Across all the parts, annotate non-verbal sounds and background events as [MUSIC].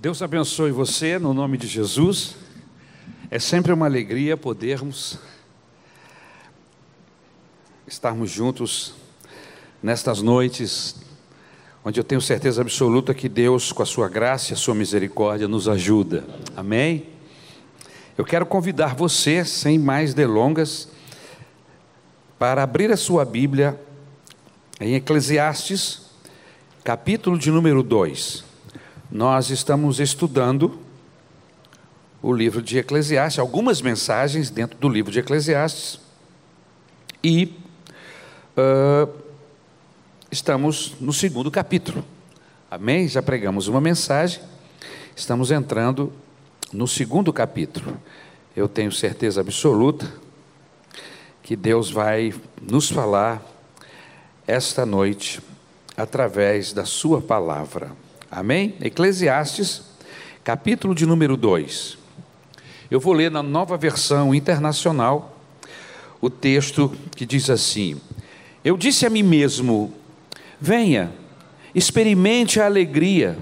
Deus abençoe você no nome de Jesus. É sempre uma alegria podermos estarmos juntos nestas noites, onde eu tenho certeza absoluta que Deus, com a sua graça e a sua misericórdia, nos ajuda. Amém? Eu quero convidar você, sem mais delongas, para abrir a sua Bíblia em Eclesiastes, capítulo de número 2. Nós estamos estudando o livro de Eclesiastes, algumas mensagens dentro do livro de Eclesiastes, e uh, estamos no segundo capítulo. Amém? Já pregamos uma mensagem, estamos entrando no segundo capítulo. Eu tenho certeza absoluta que Deus vai nos falar esta noite através da Sua palavra. Amém? Eclesiastes, capítulo de número 2. Eu vou ler na nova versão internacional o texto que diz assim: Eu disse a mim mesmo: venha, experimente a alegria,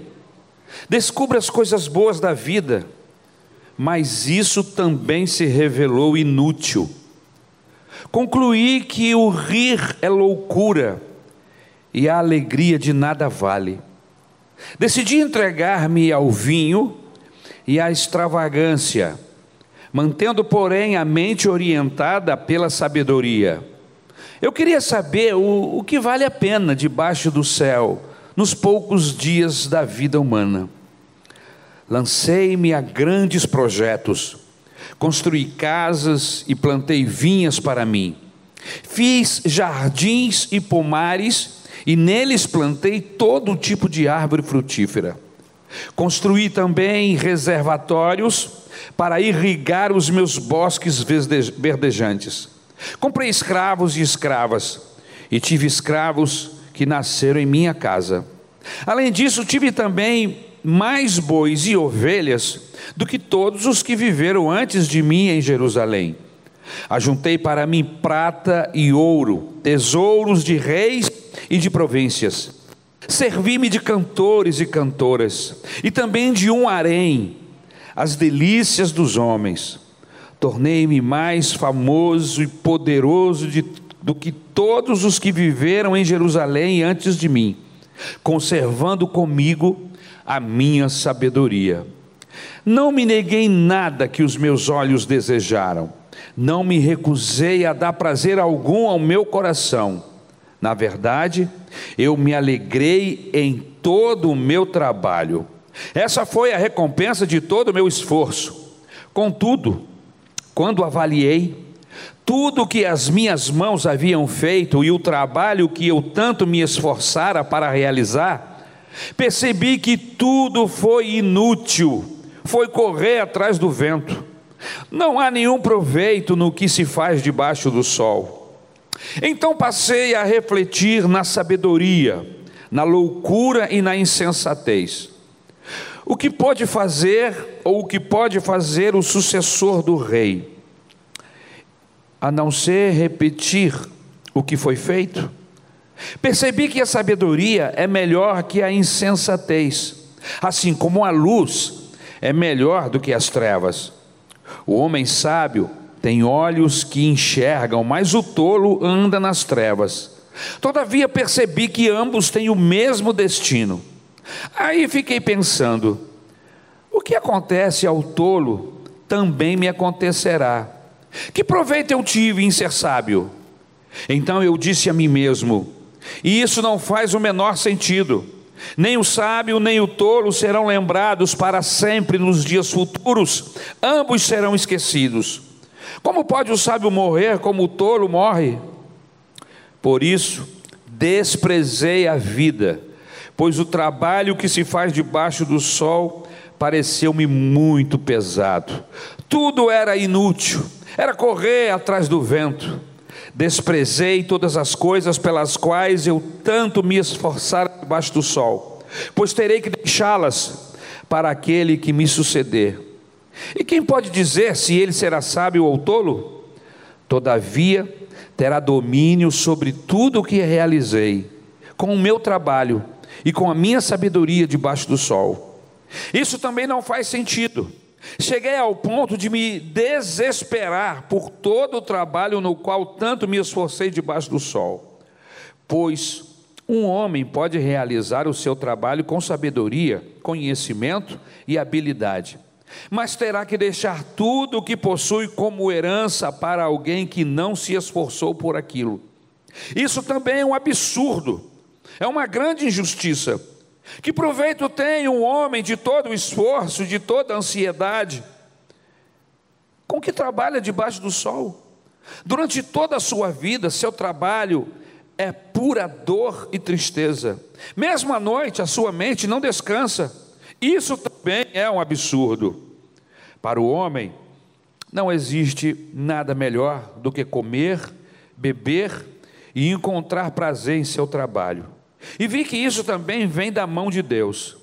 descubra as coisas boas da vida, mas isso também se revelou inútil. Concluí que o rir é loucura e a alegria de nada vale. Decidi entregar-me ao vinho e à extravagância, mantendo, porém, a mente orientada pela sabedoria. Eu queria saber o, o que vale a pena debaixo do céu, nos poucos dias da vida humana. Lancei-me a grandes projetos, construí casas e plantei vinhas para mim. Fiz jardins e pomares e neles plantei todo tipo de árvore frutífera. Construí também reservatórios para irrigar os meus bosques verdejantes. Comprei escravos e escravas, e tive escravos que nasceram em minha casa. Além disso, tive também mais bois e ovelhas do que todos os que viveram antes de mim em Jerusalém. Ajuntei para mim prata e ouro, tesouros de reis e de províncias. Servi-me de cantores e cantoras, e também de um harém, as delícias dos homens. Tornei-me mais famoso e poderoso de, do que todos os que viveram em Jerusalém antes de mim, conservando comigo a minha sabedoria. Não me neguei nada que os meus olhos desejaram, não me recusei a dar prazer algum ao meu coração na verdade, eu me alegrei em todo o meu trabalho. Essa foi a recompensa de todo o meu esforço. Contudo, quando avaliei tudo o que as minhas mãos haviam feito e o trabalho que eu tanto me esforçara para realizar, percebi que tudo foi inútil, foi correr atrás do vento. Não há nenhum proveito no que se faz debaixo do sol. Então passei a refletir na sabedoria, na loucura e na insensatez. O que pode fazer, ou o que pode fazer o sucessor do rei, a não ser repetir o que foi feito? Percebi que a sabedoria é melhor que a insensatez, assim como a luz é melhor do que as trevas. O homem sábio tem olhos que enxergam, mas o tolo anda nas trevas. Todavia percebi que ambos têm o mesmo destino. Aí fiquei pensando: o que acontece ao tolo também me acontecerá. Que proveito eu tive em ser sábio? Então eu disse a mim mesmo: e isso não faz o menor sentido. Nem o sábio nem o tolo serão lembrados para sempre nos dias futuros, ambos serão esquecidos. Como pode o sábio morrer como o tolo morre? Por isso, desprezei a vida, pois o trabalho que se faz debaixo do sol pareceu-me muito pesado. Tudo era inútil, era correr atrás do vento. Desprezei todas as coisas pelas quais eu tanto me esforçara debaixo do sol, pois terei que deixá-las para aquele que me suceder. E quem pode dizer se ele será sábio ou tolo? Todavia, terá domínio sobre tudo o que realizei, com o meu trabalho e com a minha sabedoria debaixo do sol. Isso também não faz sentido. Cheguei ao ponto de me desesperar por todo o trabalho no qual tanto me esforcei debaixo do sol. Pois um homem pode realizar o seu trabalho com sabedoria, conhecimento e habilidade, mas terá que deixar tudo o que possui como herança para alguém que não se esforçou por aquilo. Isso também é um absurdo, é uma grande injustiça. Que proveito tem um homem de todo o esforço, de toda a ansiedade, com que trabalha debaixo do sol? Durante toda a sua vida, seu trabalho é pura dor e tristeza. Mesmo à noite, a sua mente não descansa. Isso também é um absurdo. Para o homem, não existe nada melhor do que comer, beber e encontrar prazer em seu trabalho. E vi que isso também vem da mão de Deus.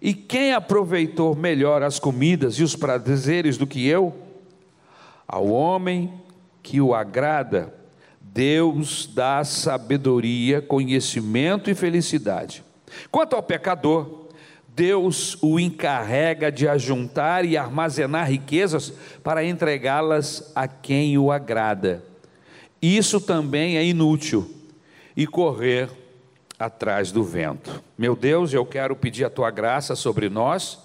E quem aproveitou melhor as comidas e os prazeres do que eu? Ao homem que o agrada, Deus dá sabedoria, conhecimento e felicidade. Quanto ao pecador, Deus o encarrega de ajuntar e armazenar riquezas para entregá-las a quem o agrada. Isso também é inútil e correr atrás do vento. Meu Deus, eu quero pedir a tua graça sobre nós,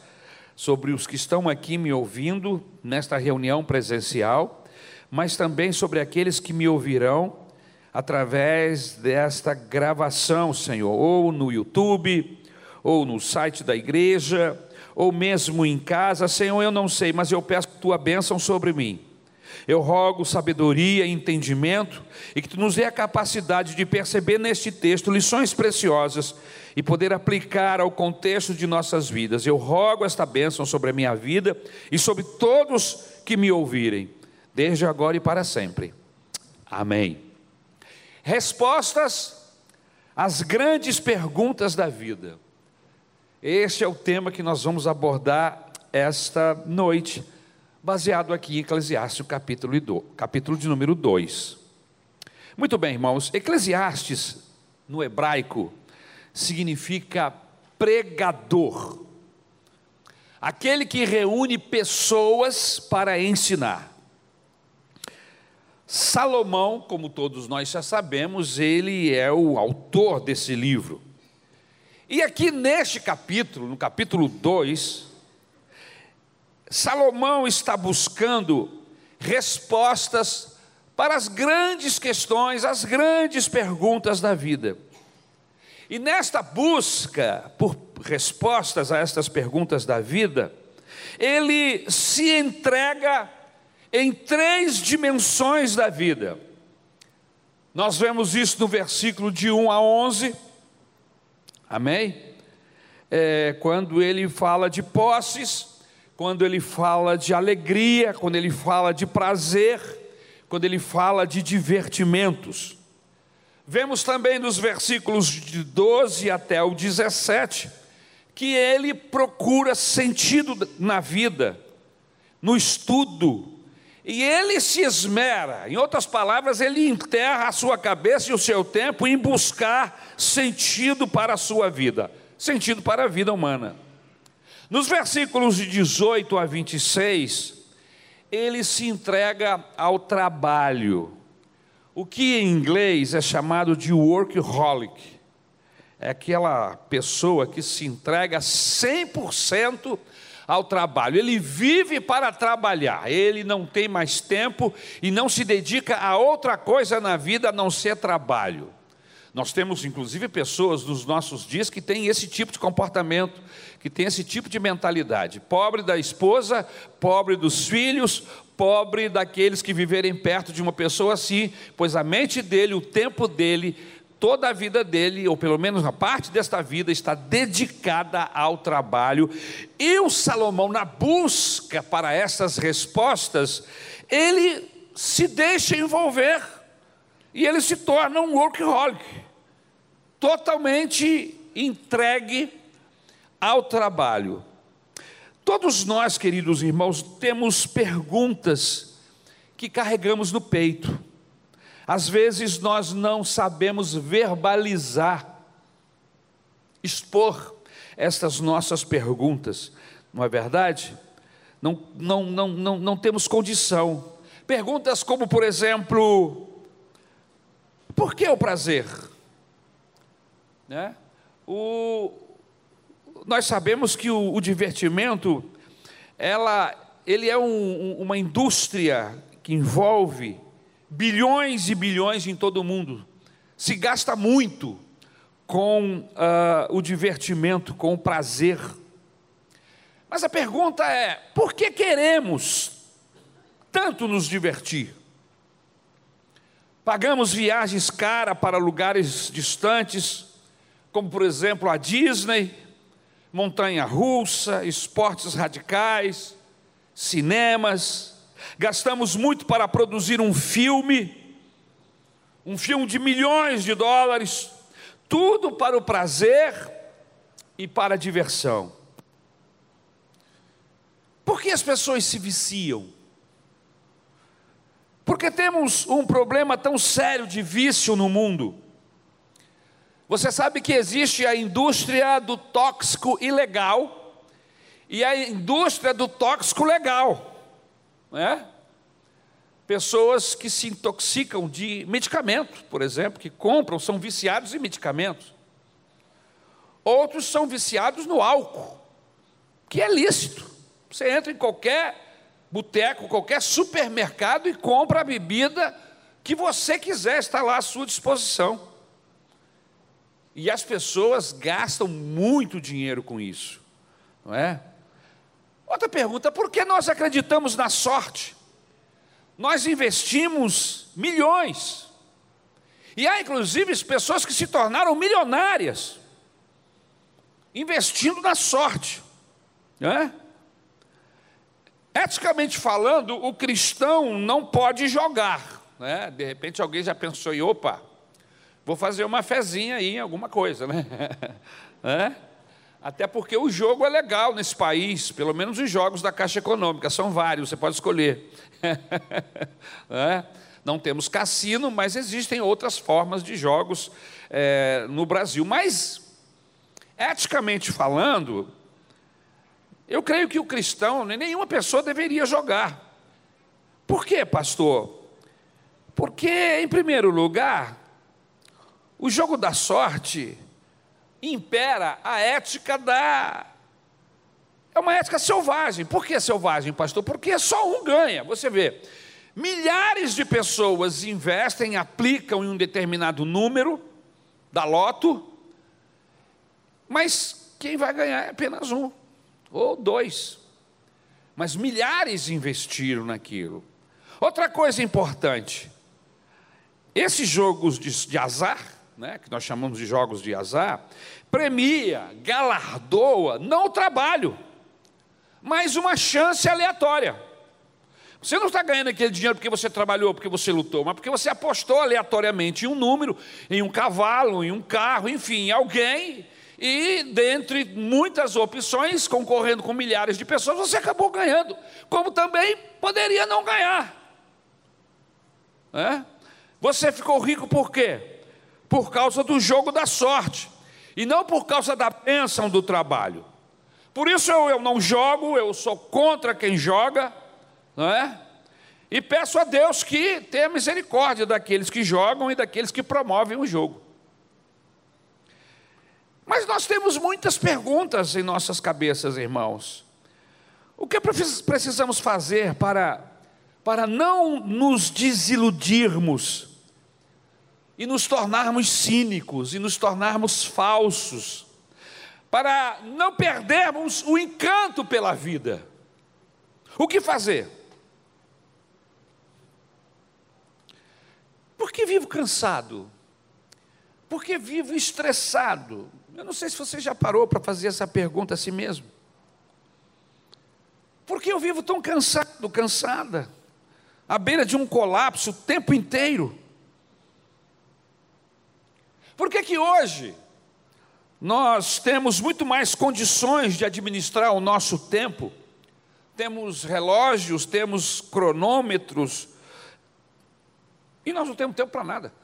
sobre os que estão aqui me ouvindo nesta reunião presencial, mas também sobre aqueles que me ouvirão através desta gravação, Senhor, ou no YouTube, ou no site da igreja, ou mesmo em casa, Senhor, eu não sei, mas eu peço tua bênção sobre mim eu rogo sabedoria e entendimento e que tu nos dê a capacidade de perceber neste texto lições preciosas e poder aplicar ao contexto de nossas vidas. Eu rogo esta bênção sobre a minha vida e sobre todos que me ouvirem, desde agora e para sempre. Amém. Respostas às grandes perguntas da vida. Este é o tema que nós vamos abordar esta noite baseado aqui em Eclesiastes, capítulo, do, capítulo de número 2. Muito bem, irmãos, Eclesiastes, no hebraico, significa pregador, aquele que reúne pessoas para ensinar. Salomão, como todos nós já sabemos, ele é o autor desse livro. E aqui neste capítulo, no capítulo 2, Salomão está buscando respostas para as grandes questões, as grandes perguntas da vida. E nesta busca por respostas a estas perguntas da vida, ele se entrega em três dimensões da vida. Nós vemos isso no versículo de 1 a 11, amém? É, quando ele fala de posses, quando ele fala de alegria, quando ele fala de prazer, quando ele fala de divertimentos. Vemos também nos versículos de 12 até o 17 que ele procura sentido na vida, no estudo, e ele se esmera, em outras palavras, ele enterra a sua cabeça e o seu tempo em buscar sentido para a sua vida, sentido para a vida humana. Nos versículos de 18 a 26, ele se entrega ao trabalho, o que em inglês é chamado de workaholic. É aquela pessoa que se entrega 100% ao trabalho. Ele vive para trabalhar, ele não tem mais tempo e não se dedica a outra coisa na vida a não ser trabalho. Nós temos inclusive pessoas nos nossos dias que têm esse tipo de comportamento, que têm esse tipo de mentalidade. Pobre da esposa, pobre dos filhos, pobre daqueles que viverem perto de uma pessoa assim, pois a mente dele, o tempo dele, toda a vida dele, ou pelo menos uma parte desta vida, está dedicada ao trabalho. E o Salomão, na busca para essas respostas, ele se deixa envolver e ele se torna um workaholic totalmente entregue ao trabalho. Todos nós, queridos irmãos, temos perguntas que carregamos no peito. Às vezes nós não sabemos verbalizar, expor estas nossas perguntas, não é verdade? Não, não, não, não, não temos condição. Perguntas como, por exemplo, por que o prazer? Né? O, nós sabemos que o, o divertimento, ela, ele é um, uma indústria que envolve bilhões e bilhões em todo o mundo. Se gasta muito com uh, o divertimento, com o prazer. Mas a pergunta é: por que queremos tanto nos divertir? Pagamos viagens caras para lugares distantes, como por exemplo a Disney, montanha russa, esportes radicais, cinemas. Gastamos muito para produzir um filme, um filme de milhões de dólares, tudo para o prazer e para a diversão. Por que as pessoas se viciam? Porque temos um problema tão sério de vício no mundo. Você sabe que existe a indústria do tóxico ilegal e a indústria do tóxico legal, né? Pessoas que se intoxicam de medicamento, por exemplo, que compram, são viciados em medicamentos. Outros são viciados no álcool, que é lícito. Você entra em qualquer boteco, qualquer supermercado e compra a bebida que você quiser, está lá à sua disposição. E as pessoas gastam muito dinheiro com isso, não é? Outra pergunta: por que nós acreditamos na sorte? Nós investimos milhões, e há inclusive pessoas que se tornaram milionárias, investindo na sorte, não é? Eticamente falando, o cristão não pode jogar. Né? De repente alguém já pensou opa, vou fazer uma fezinha aí em alguma coisa. Né? [LAUGHS] é? Até porque o jogo é legal nesse país, pelo menos os jogos da Caixa Econômica, são vários, você pode escolher. [LAUGHS] é? Não temos cassino, mas existem outras formas de jogos é, no Brasil. Mas, eticamente falando, eu creio que o cristão, nenhuma pessoa deveria jogar. Por quê, pastor? Porque, em primeiro lugar, o jogo da sorte impera a ética da. É uma ética selvagem. Por que selvagem, pastor? Porque só um ganha. Você vê, milhares de pessoas investem, aplicam em um determinado número da loto, mas quem vai ganhar é apenas um ou dois. Mas milhares investiram naquilo. Outra coisa importante: esses jogos de, de azar, né, que nós chamamos de jogos de azar, premia, galardoa não o trabalho, mas uma chance aleatória. Você não está ganhando aquele dinheiro porque você trabalhou, porque você lutou, mas porque você apostou aleatoriamente em um número, em um cavalo, em um carro, enfim, em alguém, e dentre muitas opções, concorrendo com milhares de pessoas, você acabou ganhando, como também poderia não ganhar. É? Você ficou rico por quê? Por causa do jogo da sorte, e não por causa da bênção do trabalho. Por isso eu, eu não jogo, eu sou contra quem joga, não é? E peço a Deus que tenha misericórdia daqueles que jogam e daqueles que promovem o jogo. Mas nós temos muitas perguntas em nossas cabeças, irmãos. O que precisamos fazer para, para não nos desiludirmos e nos tornarmos cínicos e nos tornarmos falsos, para não perdermos o encanto pela vida? O que fazer? Por que vivo cansado? Por que vivo estressado? Eu não sei se você já parou para fazer essa pergunta a si mesmo. Por que eu vivo tão cansado, cansada, à beira de um colapso o tempo inteiro? Por que que hoje nós temos muito mais condições de administrar o nosso tempo? Temos relógios, temos cronômetros, e nós não temos tempo para nada. [LAUGHS]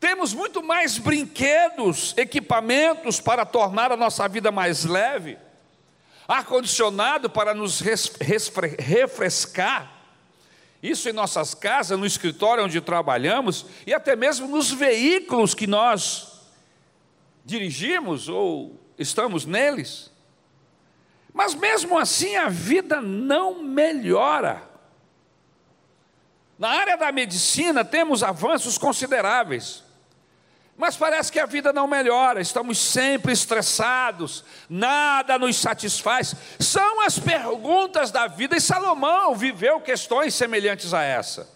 Temos muito mais brinquedos, equipamentos para tornar a nossa vida mais leve, ar-condicionado para nos refrescar, isso em nossas casas, no escritório onde trabalhamos e até mesmo nos veículos que nós dirigimos ou estamos neles. Mas mesmo assim a vida não melhora. Na área da medicina temos avanços consideráveis. Mas parece que a vida não melhora, estamos sempre estressados, nada nos satisfaz. São as perguntas da vida, e Salomão viveu questões semelhantes a essa.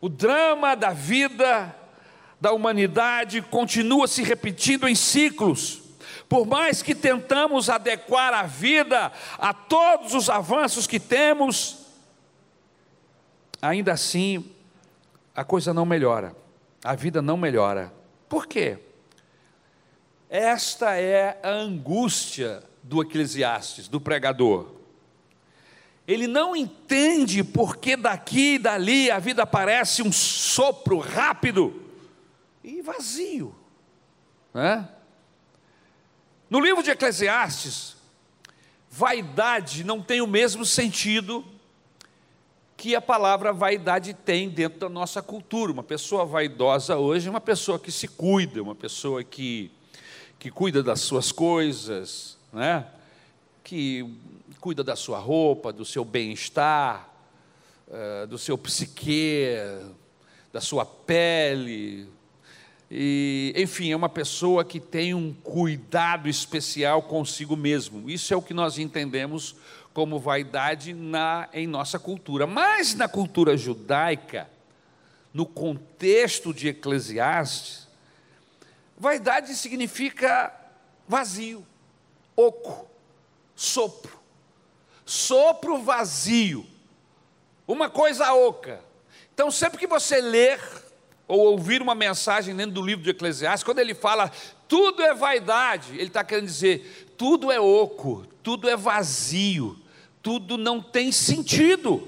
O drama da vida da humanidade continua se repetindo em ciclos. Por mais que tentamos adequar a vida a todos os avanços que temos, ainda assim a coisa não melhora, a vida não melhora. Por quê? Esta é a angústia do Eclesiastes, do pregador. Ele não entende porque daqui e dali a vida parece um sopro rápido e vazio. Né? No livro de Eclesiastes, vaidade não tem o mesmo sentido que a palavra vaidade tem dentro da nossa cultura. Uma pessoa vaidosa hoje é uma pessoa que se cuida, uma pessoa que, que cuida das suas coisas, né? que cuida da sua roupa, do seu bem-estar, uh, do seu psique, da sua pele. E, enfim, é uma pessoa que tem um cuidado especial consigo mesmo. Isso é o que nós entendemos como vaidade na, em nossa cultura. Mas na cultura judaica, no contexto de Eclesiastes, vaidade significa vazio, oco, sopro. Sopro vazio, uma coisa oca. Então, sempre que você ler ou ouvir uma mensagem dentro do livro de Eclesiastes, quando ele fala tudo é vaidade, ele está querendo dizer tudo é oco, tudo é vazio, tudo não tem sentido.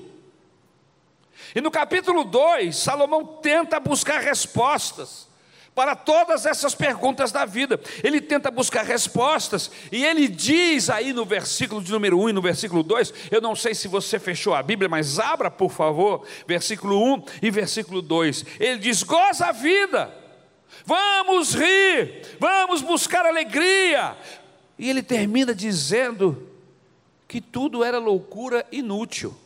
E no capítulo 2, Salomão tenta buscar respostas para todas essas perguntas da vida. Ele tenta buscar respostas e ele diz aí no versículo de número 1 e no versículo 2, eu não sei se você fechou a Bíblia, mas abra por favor, versículo 1 e versículo 2. Ele diz: goza a vida, vamos rir, vamos buscar alegria. E ele termina dizendo: que tudo era loucura inútil.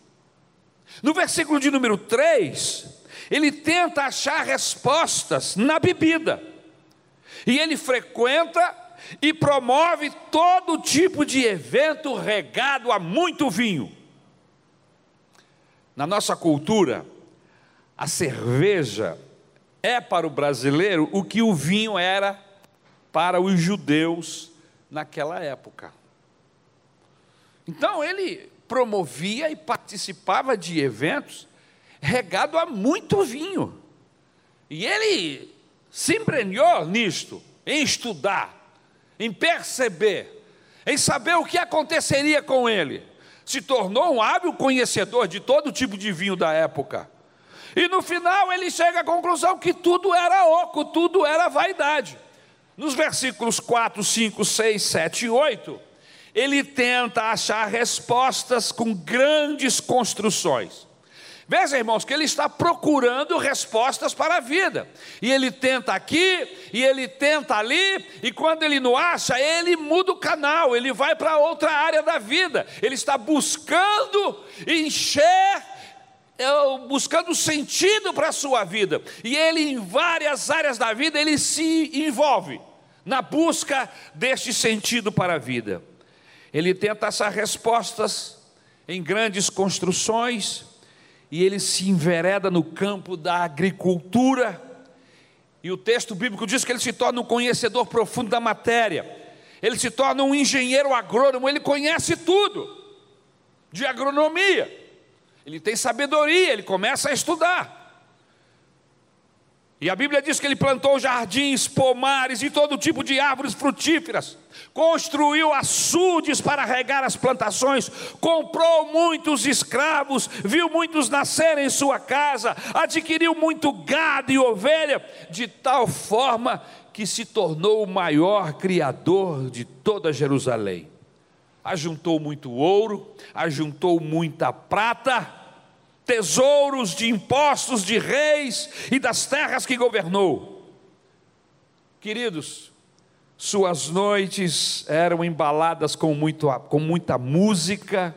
No versículo de número 3, ele tenta achar respostas na bebida. E ele frequenta e promove todo tipo de evento regado a muito vinho. Na nossa cultura, a cerveja é para o brasileiro o que o vinho era para os judeus naquela época. Então ele promovia e participava de eventos regado a muito vinho. E ele se embrenhou nisto, em estudar, em perceber, em saber o que aconteceria com ele. Se tornou um hábil conhecedor de todo tipo de vinho da época. E no final ele chega à conclusão que tudo era oco, tudo era vaidade. Nos versículos 4, 5, 6, 7 e 8, ele tenta achar respostas com grandes construções. Veja, irmãos, que ele está procurando respostas para a vida. E ele tenta aqui, e ele tenta ali, e quando ele não acha, ele muda o canal, ele vai para outra área da vida. Ele está buscando encher, é, buscando sentido para a sua vida. E ele, em várias áreas da vida, ele se envolve na busca deste sentido para a vida. Ele tenta achar respostas em grandes construções e ele se envereda no campo da agricultura. E o texto bíblico diz que ele se torna um conhecedor profundo da matéria. Ele se torna um engenheiro agrônomo, ele conhece tudo de agronomia. Ele tem sabedoria, ele começa a estudar. E a Bíblia diz que ele plantou jardins, pomares e todo tipo de árvores frutíferas, construiu açudes para regar as plantações, comprou muitos escravos, viu muitos nascerem em sua casa, adquiriu muito gado e ovelha, de tal forma que se tornou o maior criador de toda Jerusalém. Ajuntou muito ouro, ajuntou muita prata, tesouros de impostos de reis e das terras que governou. Queridos, suas noites eram embaladas com, muito, com muita música,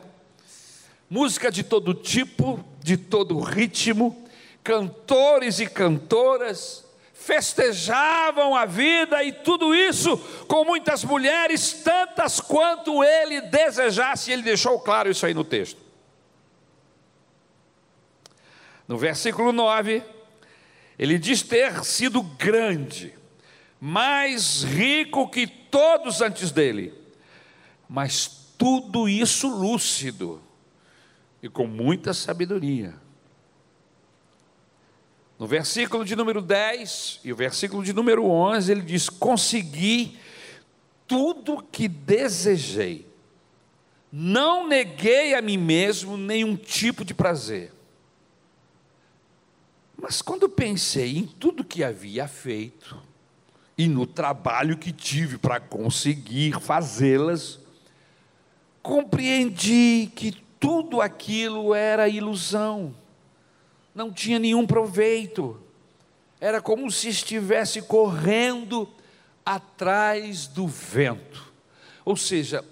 música de todo tipo, de todo ritmo, cantores e cantoras festejavam a vida e tudo isso com muitas mulheres, tantas quanto ele desejasse, ele deixou claro isso aí no texto. No versículo 9, ele diz ter sido grande, mais rico que todos antes dele, mas tudo isso lúcido e com muita sabedoria. No versículo de número 10 e o versículo de número 11, ele diz: Consegui tudo que desejei, não neguei a mim mesmo nenhum tipo de prazer. Mas quando pensei em tudo que havia feito e no trabalho que tive para conseguir fazê-las, compreendi que tudo aquilo era ilusão, não tinha nenhum proveito, era como se estivesse correndo atrás do vento. Ou seja,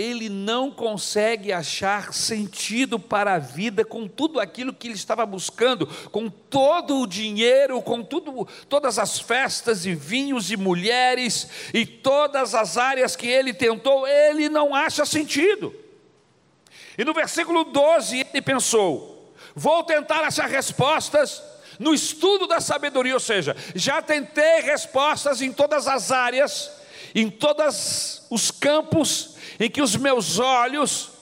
ele não consegue achar sentido para a vida com tudo aquilo que ele estava buscando, com todo o dinheiro, com tudo, todas as festas e vinhos e mulheres e todas as áreas que ele tentou, ele não acha sentido. E no versículo 12 ele pensou: vou tentar achar respostas no estudo da sabedoria, ou seja, já tentei respostas em todas as áreas, em todos os campos em que os meus olhos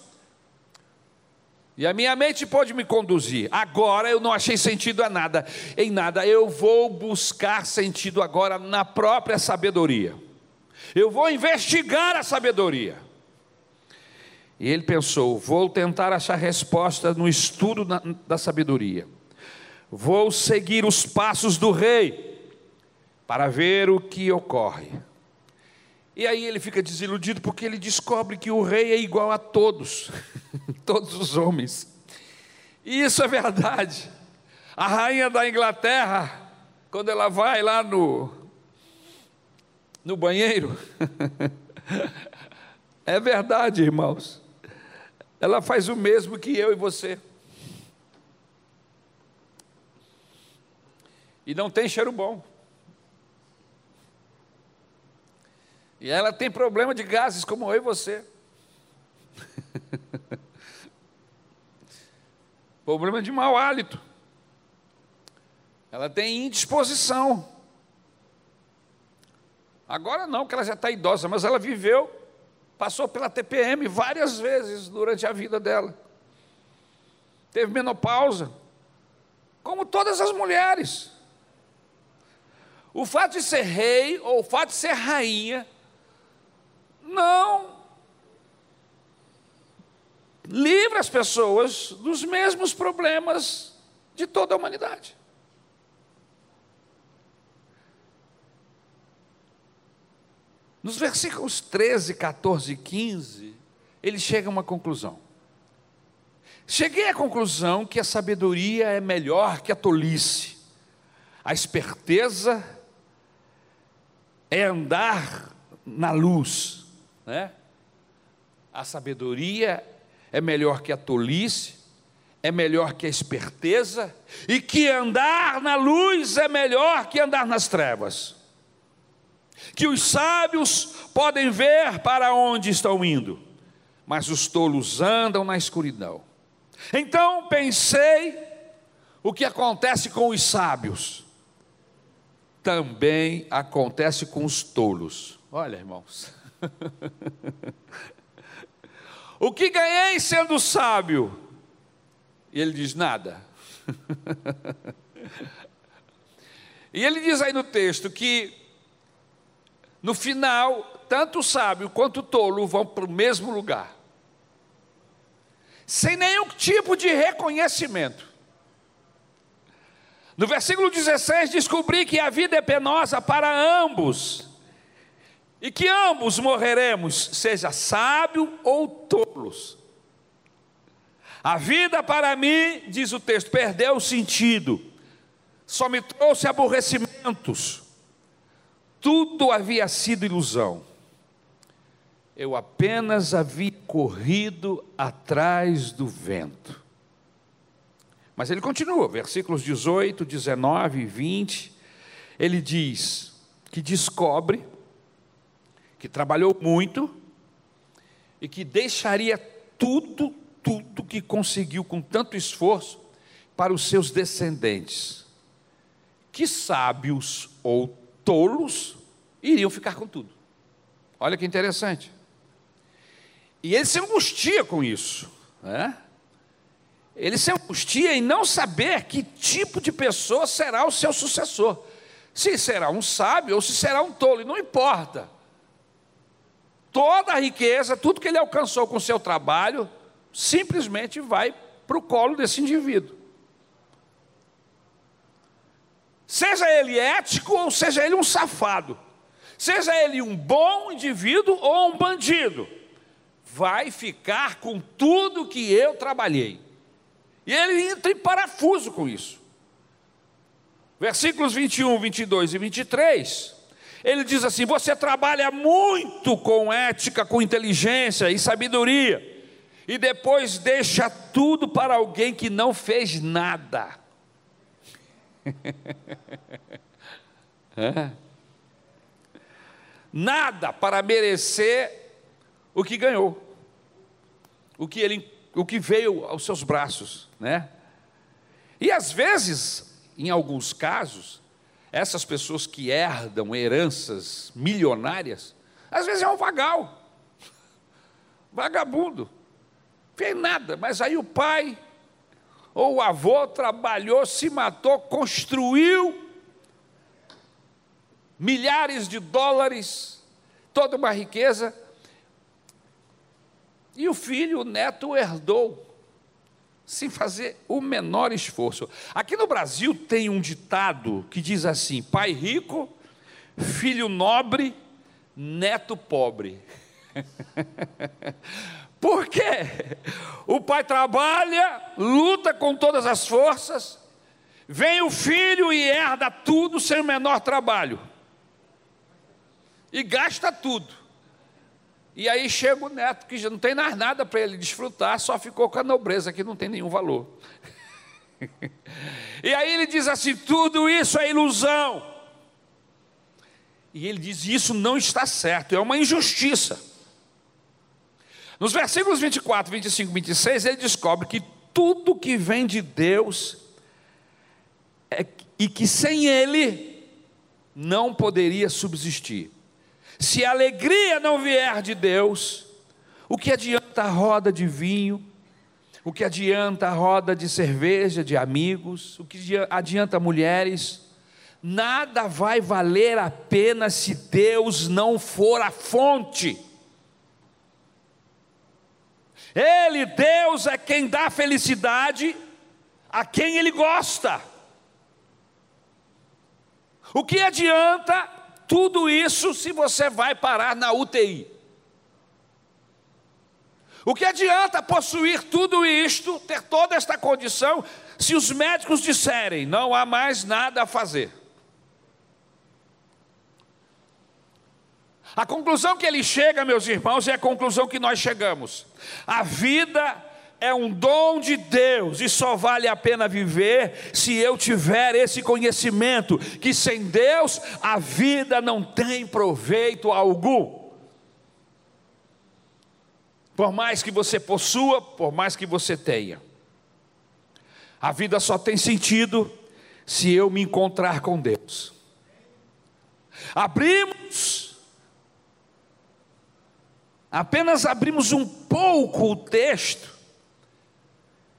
e a minha mente pode me conduzir. Agora eu não achei sentido a nada, em nada. Eu vou buscar sentido agora na própria sabedoria. Eu vou investigar a sabedoria. E ele pensou: vou tentar achar resposta no estudo da, da sabedoria. Vou seguir os passos do rei para ver o que ocorre. E aí ele fica desiludido porque ele descobre que o rei é igual a todos, [LAUGHS] todos os homens. E isso é verdade. A rainha da Inglaterra, quando ela vai lá no, no banheiro, [LAUGHS] é verdade, irmãos. Ela faz o mesmo que eu e você. E não tem cheiro bom. E ela tem problema de gases como eu e você. [LAUGHS] problema de mau hálito. Ela tem indisposição. Agora não, que ela já está idosa, mas ela viveu, passou pela TPM várias vezes durante a vida dela. Teve menopausa, como todas as mulheres. O fato de ser rei ou o fato de ser rainha não livra as pessoas dos mesmos problemas de toda a humanidade. Nos versículos 13, 14 e 15, ele chega a uma conclusão. Cheguei à conclusão que a sabedoria é melhor que a tolice. A esperteza é andar na luz né? A sabedoria é melhor que a tolice, é melhor que a esperteza, e que andar na luz é melhor que andar nas trevas. Que os sábios podem ver para onde estão indo, mas os tolos andam na escuridão. Então pensei o que acontece com os sábios, também acontece com os tolos. Olha, irmãos. [LAUGHS] o que ganhei sendo sábio? E ele diz: nada. [LAUGHS] E ele diz aí no texto que, no final, tanto o sábio quanto o tolo vão para o mesmo lugar, sem nenhum tipo de reconhecimento. No versículo 16, descobri que a vida é penosa para ambos, e que ambos morreremos, seja sábio ou tolos. A vida para mim, diz o texto, perdeu o sentido, só me trouxe aborrecimentos, tudo havia sido ilusão. Eu apenas havia corrido atrás do vento. Mas ele continua, versículos 18, 19 e 20. Ele diz que descobre que trabalhou muito e que deixaria tudo, tudo que conseguiu com tanto esforço para os seus descendentes. Que sábios ou tolos iriam ficar com tudo. Olha que interessante. E ele se angustia com isso. Né? Ele se angustia em não saber que tipo de pessoa será o seu sucessor. Se será um sábio ou se será um tolo, não importa. Toda a riqueza, tudo que ele alcançou com o seu trabalho, simplesmente vai para o colo desse indivíduo. Seja ele ético ou seja ele um safado, seja ele um bom indivíduo ou um bandido, vai ficar com tudo que eu trabalhei. E ele entra em parafuso com isso. Versículos 21, 22 e 23. Ele diz assim: Você trabalha muito com ética, com inteligência e sabedoria, e depois deixa tudo para alguém que não fez nada. [LAUGHS] Nada para merecer o que ganhou, o que ele o que veio aos seus braços, né? E às vezes, em alguns casos, essas pessoas que herdam heranças milionárias, às vezes é um vagal, [LAUGHS] vagabundo, fez nada, mas aí o pai ou o avô trabalhou, se matou, construiu milhares de dólares, toda uma riqueza, e o filho, o neto, herdou, sem fazer o menor esforço. Aqui no Brasil tem um ditado que diz assim: pai rico, filho nobre, neto pobre. [LAUGHS] Por quê? O pai trabalha, luta com todas as forças, vem o filho e herda tudo sem o menor trabalho, e gasta tudo. E aí chega o neto que já não tem mais nada para ele desfrutar, só ficou com a nobreza que não tem nenhum valor. [LAUGHS] e aí ele diz assim: tudo isso é ilusão. E ele diz: isso não está certo, é uma injustiça. Nos versículos 24, 25 e 26, ele descobre que tudo que vem de Deus é, e que sem ele não poderia subsistir. Se a alegria não vier de Deus, o que adianta a roda de vinho? O que adianta a roda de cerveja de amigos? O que adianta mulheres? Nada vai valer a pena se Deus não for a fonte. Ele, Deus, é quem dá felicidade a quem Ele gosta. O que adianta tudo isso se você vai parar na UTI? O que adianta possuir tudo isto, ter toda esta condição, se os médicos disserem não há mais nada a fazer? A conclusão que ele chega, meus irmãos, é a conclusão que nós chegamos. A vida é um dom de Deus e só vale a pena viver se eu tiver esse conhecimento que sem Deus a vida não tem proveito algum. Por mais que você possua, por mais que você tenha, a vida só tem sentido se eu me encontrar com Deus. Abrimos, apenas abrimos um pouco o texto,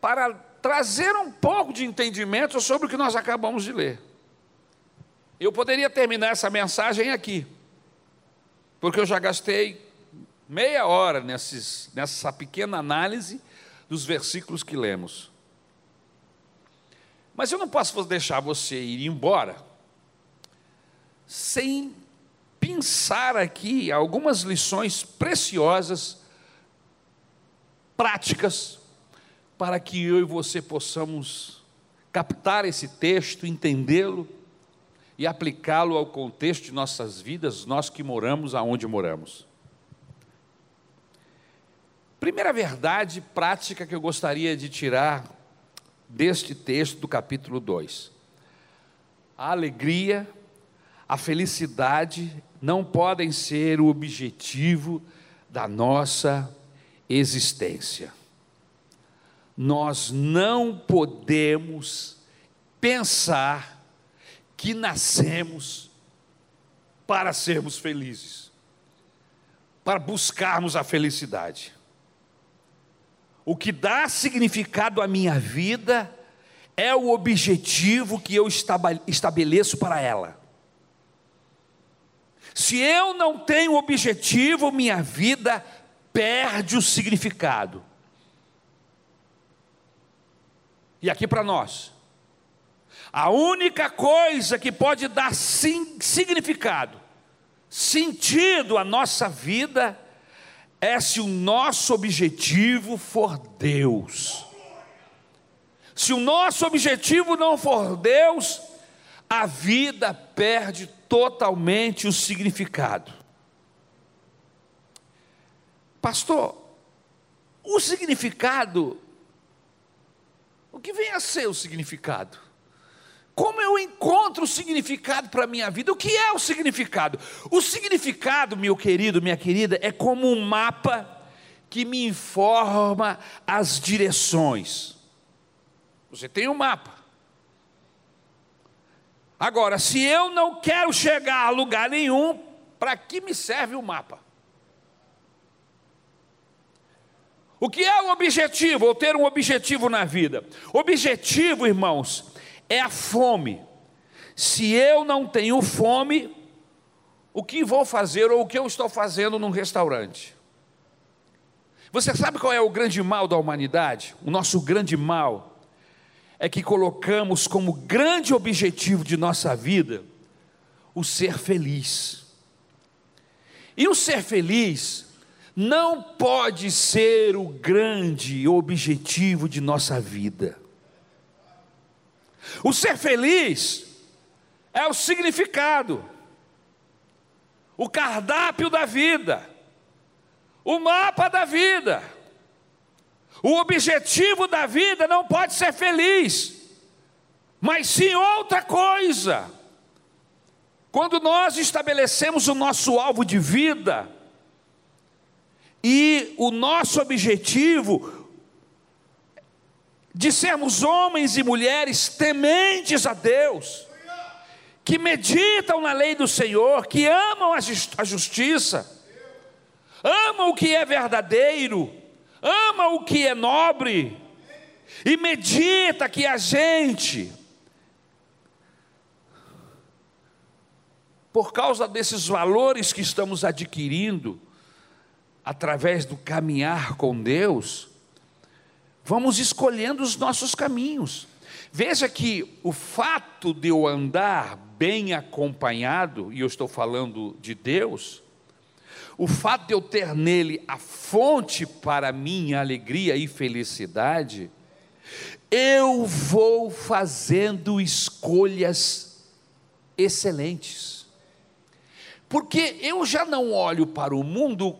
para trazer um pouco de entendimento sobre o que nós acabamos de ler. Eu poderia terminar essa mensagem aqui, porque eu já gastei meia hora nesses, nessa pequena análise dos versículos que lemos. Mas eu não posso deixar você ir embora sem pensar aqui algumas lições preciosas, práticas, para que eu e você possamos captar esse texto, entendê-lo e aplicá-lo ao contexto de nossas vidas, nós que moramos aonde moramos. Primeira verdade prática que eu gostaria de tirar deste texto do capítulo 2. A alegria, a felicidade não podem ser o objetivo da nossa existência. Nós não podemos pensar que nascemos para sermos felizes, para buscarmos a felicidade. O que dá significado à minha vida é o objetivo que eu estabeleço para ela. Se eu não tenho objetivo, minha vida perde o significado. E aqui para nós, a única coisa que pode dar significado, sentido à nossa vida, é se o nosso objetivo for Deus. Se o nosso objetivo não for Deus, a vida perde totalmente o significado. Pastor, o significado, o que vem a ser o significado? Como eu encontro o significado para a minha vida? O que é o significado? O significado, meu querido, minha querida, é como um mapa que me informa as direções. Você tem um mapa. Agora, se eu não quero chegar a lugar nenhum, para que me serve o mapa? O que é o objetivo, ou ter um objetivo na vida? Objetivo, irmãos, é a fome. Se eu não tenho fome, o que vou fazer ou o que eu estou fazendo num restaurante? Você sabe qual é o grande mal da humanidade? O nosso grande mal é que colocamos como grande objetivo de nossa vida o ser feliz. E o ser feliz não pode ser o grande objetivo de nossa vida. O ser feliz é o significado, o cardápio da vida, o mapa da vida. O objetivo da vida não pode ser feliz, mas sim outra coisa. Quando nós estabelecemos o nosso alvo de vida e o nosso objetivo de sermos homens e mulheres tementes a Deus, que meditam na lei do Senhor, que amam a justiça, amam o que é verdadeiro, amam o que é nobre, e medita que a gente, por causa desses valores que estamos adquirindo, através do caminhar com Deus, vamos escolhendo os nossos caminhos. Veja que o fato de eu andar bem acompanhado, e eu estou falando de Deus, o fato de eu ter nele a fonte para minha alegria e felicidade, eu vou fazendo escolhas excelentes. Porque eu já não olho para o mundo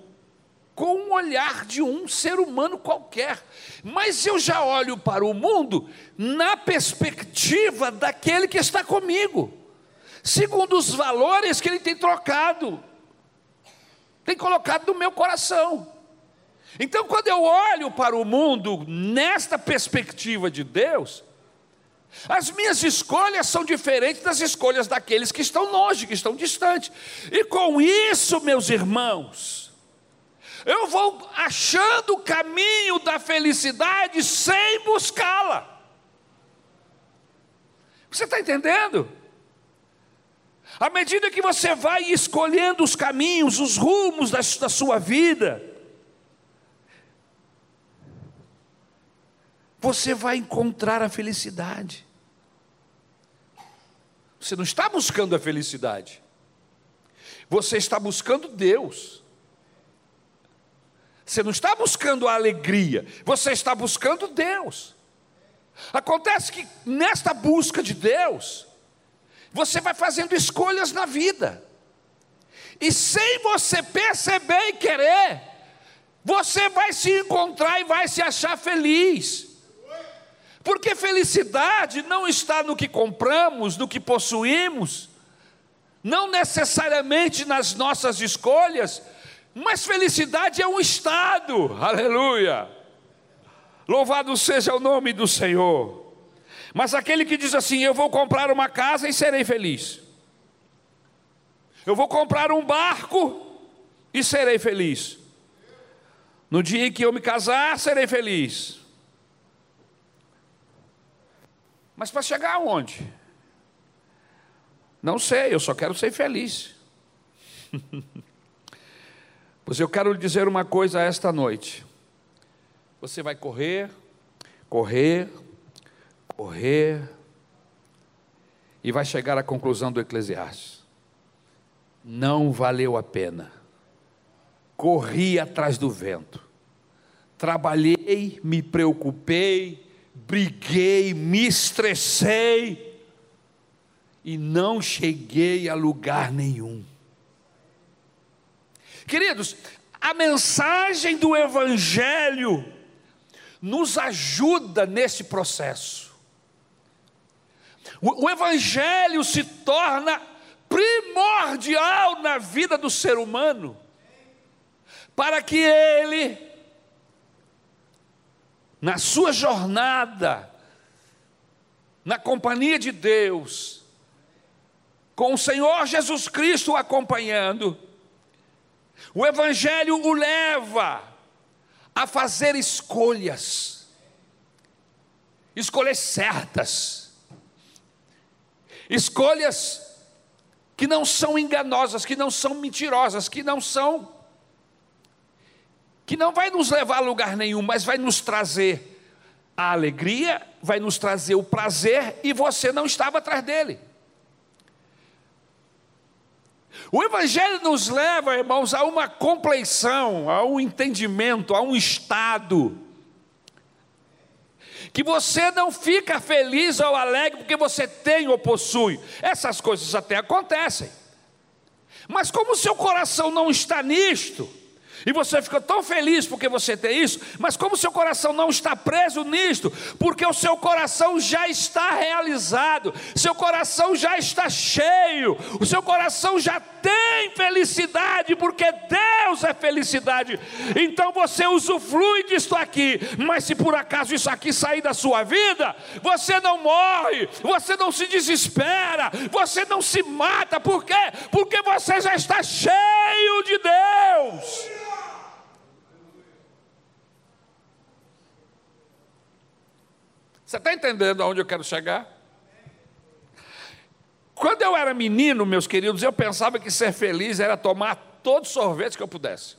com o olhar de um ser humano qualquer, mas eu já olho para o mundo na perspectiva daquele que está comigo, segundo os valores que ele tem trocado, tem colocado no meu coração. Então, quando eu olho para o mundo nesta perspectiva de Deus, as minhas escolhas são diferentes das escolhas daqueles que estão longe, que estão distantes. E com isso, meus irmãos, eu vou achando o caminho da felicidade sem buscá-la. Você está entendendo? À medida que você vai escolhendo os caminhos, os rumos da, da sua vida, você vai encontrar a felicidade. Você não está buscando a felicidade, você está buscando Deus. Você não está buscando a alegria, você está buscando Deus. Acontece que nesta busca de Deus, você vai fazendo escolhas na vida, e sem você perceber e querer, você vai se encontrar e vai se achar feliz. Porque felicidade não está no que compramos, no que possuímos, não necessariamente nas nossas escolhas, mas felicidade é um estado, aleluia. Louvado seja o nome do Senhor. Mas aquele que diz assim: Eu vou comprar uma casa e serei feliz, eu vou comprar um barco e serei feliz, no dia em que eu me casar, serei feliz. Mas para chegar aonde? Não sei, eu só quero ser feliz. [LAUGHS] pois eu quero lhe dizer uma coisa esta noite. Você vai correr, correr, correr, e vai chegar à conclusão do Eclesiastes: não valeu a pena. Corri atrás do vento, trabalhei, me preocupei, briguei, me estressei e não cheguei a lugar nenhum. Queridos, a mensagem do Evangelho nos ajuda nesse processo. O, Evangelho se torna primordial na vida do ser humano, para que ele na sua jornada, na companhia de Deus, com o Senhor Jesus Cristo acompanhando, o Evangelho o leva a fazer escolhas, escolhas certas, escolhas que não são enganosas, que não são mentirosas, que não são que não vai nos levar a lugar nenhum, mas vai nos trazer a alegria, vai nos trazer o prazer e você não estava atrás dele. O Evangelho nos leva, irmãos, a uma compleição, a um entendimento, a um estado. Que você não fica feliz ou alegre porque você tem ou possui. Essas coisas até acontecem. Mas como o seu coração não está nisto, e você fica tão feliz porque você tem isso, mas como seu coração não está preso nisto, porque o seu coração já está realizado, seu coração já está cheio, o seu coração já tem felicidade, porque Deus é felicidade. Então você usufrui disto aqui, mas se por acaso isso aqui sair da sua vida, você não morre, você não se desespera, você não se mata, por quê? Porque você já está cheio de Deus. Você está entendendo aonde eu quero chegar? Quando eu era menino, meus queridos, eu pensava que ser feliz era tomar todo sorvete que eu pudesse.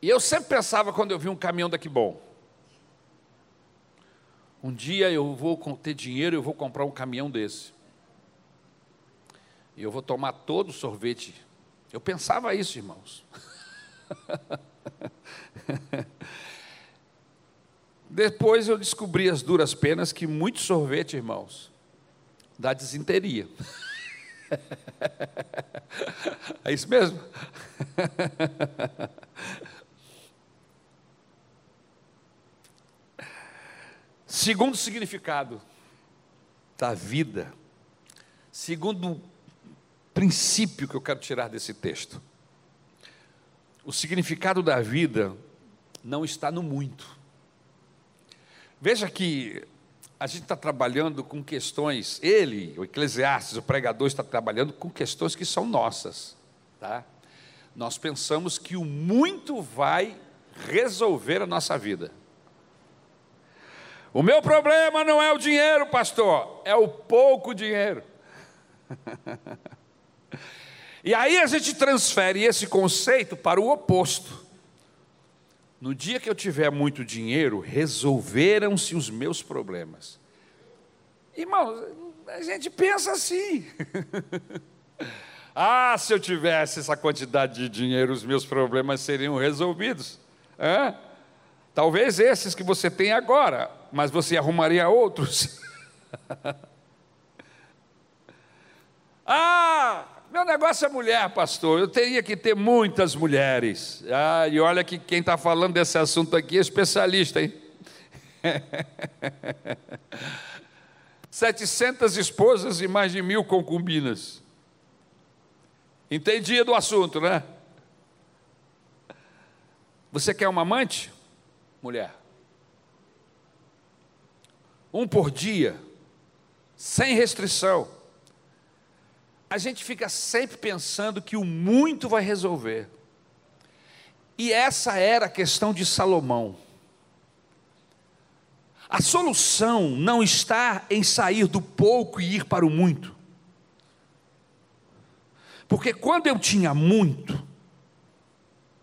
E eu sempre pensava quando eu vi um caminhão daqui bom. Um dia eu vou ter dinheiro, eu vou comprar um caminhão desse. E eu vou tomar todo o sorvete. Eu pensava isso, irmãos. [LAUGHS] Depois eu descobri as duras penas que muito sorvete, irmãos, dá desinteria. [LAUGHS] É isso mesmo? [LAUGHS] Segundo significado da vida, segundo princípio que eu quero tirar desse texto, o significado da vida não está no muito Veja que a gente está trabalhando com questões, ele, o Eclesiastes, o pregador, está trabalhando com questões que são nossas. Tá? Nós pensamos que o muito vai resolver a nossa vida. O meu problema não é o dinheiro, pastor, é o pouco dinheiro. [LAUGHS] e aí a gente transfere esse conceito para o oposto. No dia que eu tiver muito dinheiro, resolveram-se os meus problemas. Irmão, a gente pensa assim. [LAUGHS] ah, se eu tivesse essa quantidade de dinheiro, os meus problemas seriam resolvidos. Hã? Talvez esses que você tem agora, mas você arrumaria outros. [LAUGHS] ah, meu negócio é mulher, pastor. Eu teria que ter muitas mulheres. Ah, e olha que quem está falando desse assunto aqui é especialista, hein? [LAUGHS] 700 esposas e mais de mil concubinas. Entendia do assunto, né? Você quer uma amante? Mulher. Um por dia, sem restrição a gente fica sempre pensando que o muito vai resolver. E essa era a questão de Salomão. A solução não está em sair do pouco e ir para o muito. Porque quando eu tinha muito,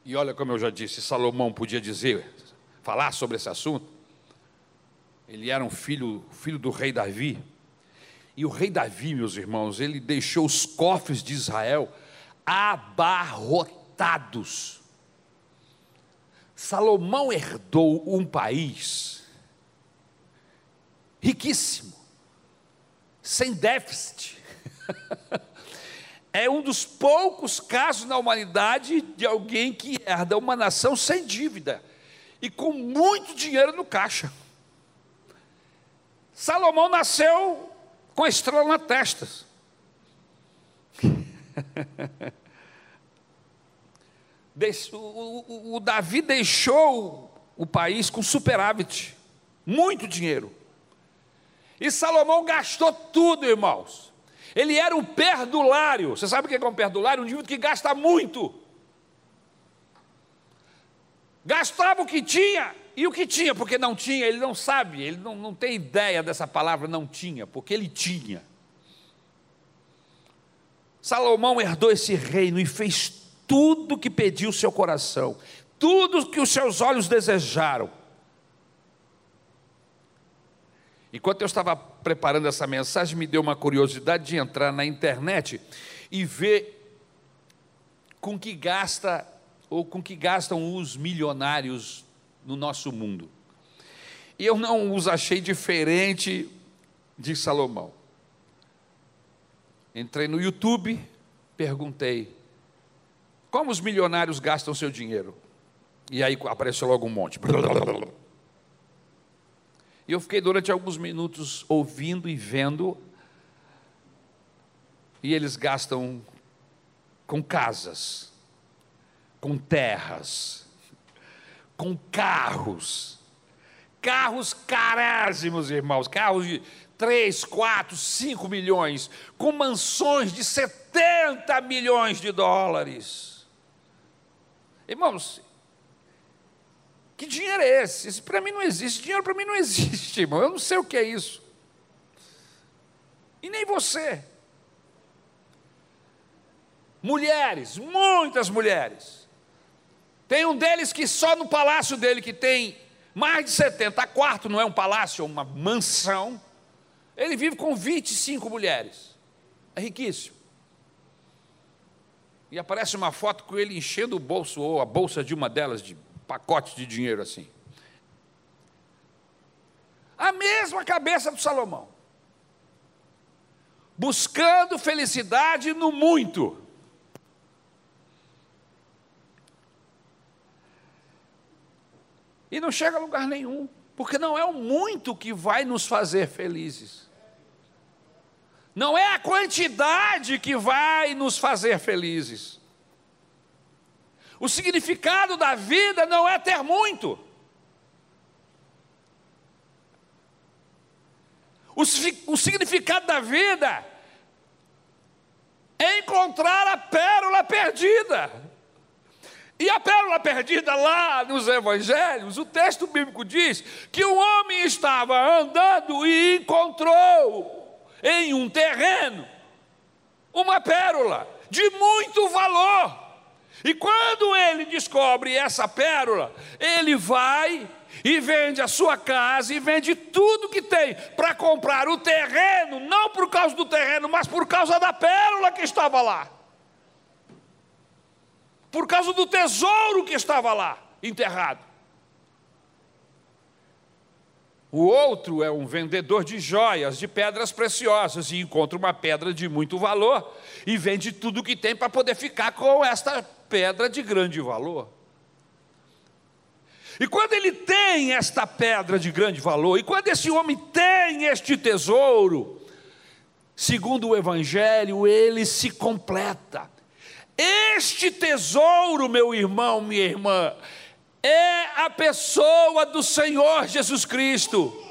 e olha como eu já disse, Salomão podia dizer, falar sobre esse assunto, ele era um filho, filho do rei Davi, e o rei Davi, meus irmãos, ele deixou os cofres de Israel abarrotados. Salomão herdou um país riquíssimo, sem déficit. [LAUGHS] é um dos poucos casos na humanidade de alguém que herda uma nação sem dívida e com muito dinheiro no caixa. Salomão nasceu com a estrela na testa. [LAUGHS] o, o, o Davi deixou o país com superávit, muito dinheiro. E Salomão gastou tudo, irmãos. Ele era um perdulário. Você sabe o que é um perdulário? Um indivíduo que gasta muito. Gastava o que tinha e o que tinha, porque não tinha, ele não sabe, ele não, não tem ideia dessa palavra não tinha, porque ele tinha. Salomão herdou esse reino e fez tudo que pediu seu coração, tudo que os seus olhos desejaram. Enquanto eu estava preparando essa mensagem, me deu uma curiosidade de entrar na internet e ver com que gasta ou com que gastam os milionários no nosso mundo. E eu não os achei diferente de Salomão. Entrei no YouTube, perguntei: como os milionários gastam seu dinheiro? E aí apareceu logo um monte. E eu fiquei durante alguns minutos ouvindo e vendo. E eles gastam com casas, com terras, com carros, carros carásimos, irmãos, carros de 3, 4, 5 milhões, com mansões de 70 milhões de dólares. Irmãos, que dinheiro é esse? Esse para mim não existe. Dinheiro para mim não existe, irmão. Eu não sei o que é isso. E nem você. Mulheres, muitas mulheres, tem um deles que só no palácio dele, que tem mais de 70 quartos, não é um palácio, é uma mansão. Ele vive com 25 mulheres. É riquíssimo. E aparece uma foto com ele enchendo o bolso, ou a bolsa de uma delas, de pacotes de dinheiro assim. A mesma cabeça do Salomão. Buscando felicidade no muito. E não chega a lugar nenhum, porque não é o muito que vai nos fazer felizes. Não é a quantidade que vai nos fazer felizes. O significado da vida não é ter muito. O, o significado da vida é encontrar a pérola perdida. E a pérola perdida lá nos evangelhos, o texto bíblico diz que o homem estava andando e encontrou em um terreno uma pérola de muito valor. E quando ele descobre essa pérola, ele vai e vende a sua casa e vende tudo que tem para comprar o terreno, não por causa do terreno, mas por causa da pérola que estava lá. Por causa do tesouro que estava lá enterrado. O outro é um vendedor de joias, de pedras preciosas, e encontra uma pedra de muito valor e vende tudo que tem para poder ficar com esta pedra de grande valor. E quando ele tem esta pedra de grande valor, e quando esse homem tem este tesouro, segundo o Evangelho, ele se completa. Este tesouro, meu irmão, minha irmã, é a pessoa do Senhor Jesus Cristo.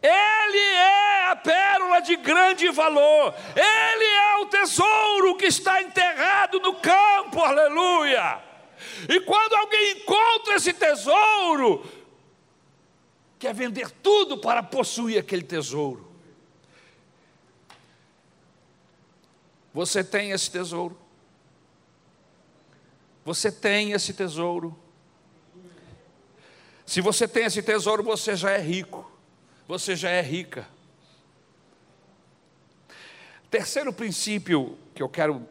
Ele é a pérola de grande valor, ele é o tesouro que está enterrado no campo, aleluia. E quando alguém encontra esse tesouro, quer vender tudo para possuir aquele tesouro. Você tem esse tesouro. Você tem esse tesouro. Se você tem esse tesouro, você já é rico, você já é rica. Terceiro princípio que eu quero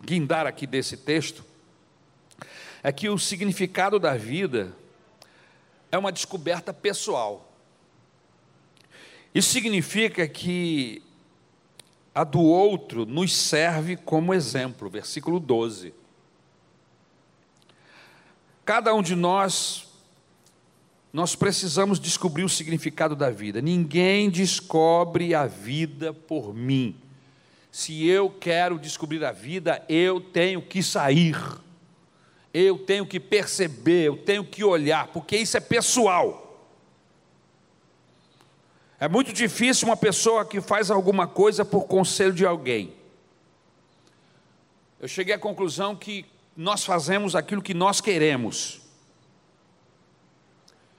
guindar aqui desse texto é que o significado da vida é uma descoberta pessoal. Isso significa que a do outro nos serve como exemplo, versículo 12. Cada um de nós nós precisamos descobrir o significado da vida. Ninguém descobre a vida por mim. Se eu quero descobrir a vida, eu tenho que sair. Eu tenho que perceber, eu tenho que olhar, porque isso é pessoal. É muito difícil uma pessoa que faz alguma coisa por conselho de alguém. Eu cheguei à conclusão que nós fazemos aquilo que nós queremos.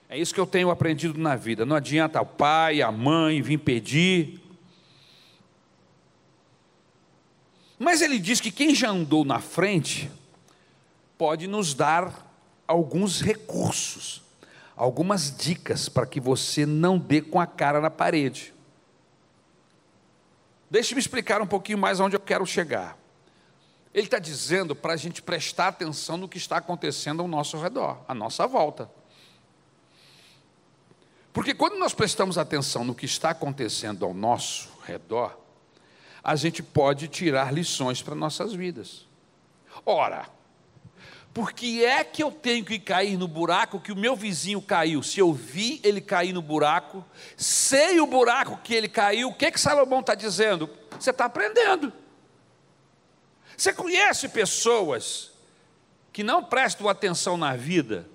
É isso que eu tenho aprendido na vida. Não adianta o pai, a mãe vir pedir. Mas ele diz que quem já andou na frente pode nos dar alguns recursos, algumas dicas para que você não dê com a cara na parede. Deixe-me explicar um pouquinho mais onde eu quero chegar. Ele está dizendo para a gente prestar atenção no que está acontecendo ao nosso redor, à nossa volta. Porque quando nós prestamos atenção no que está acontecendo ao nosso redor, a gente pode tirar lições para nossas vidas. Ora, por que é que eu tenho que cair no buraco que o meu vizinho caiu? Se eu vi ele cair no buraco, sei o buraco que ele caiu, o que, que Salomão está dizendo? Você está aprendendo. Você conhece pessoas que não prestam atenção na vida,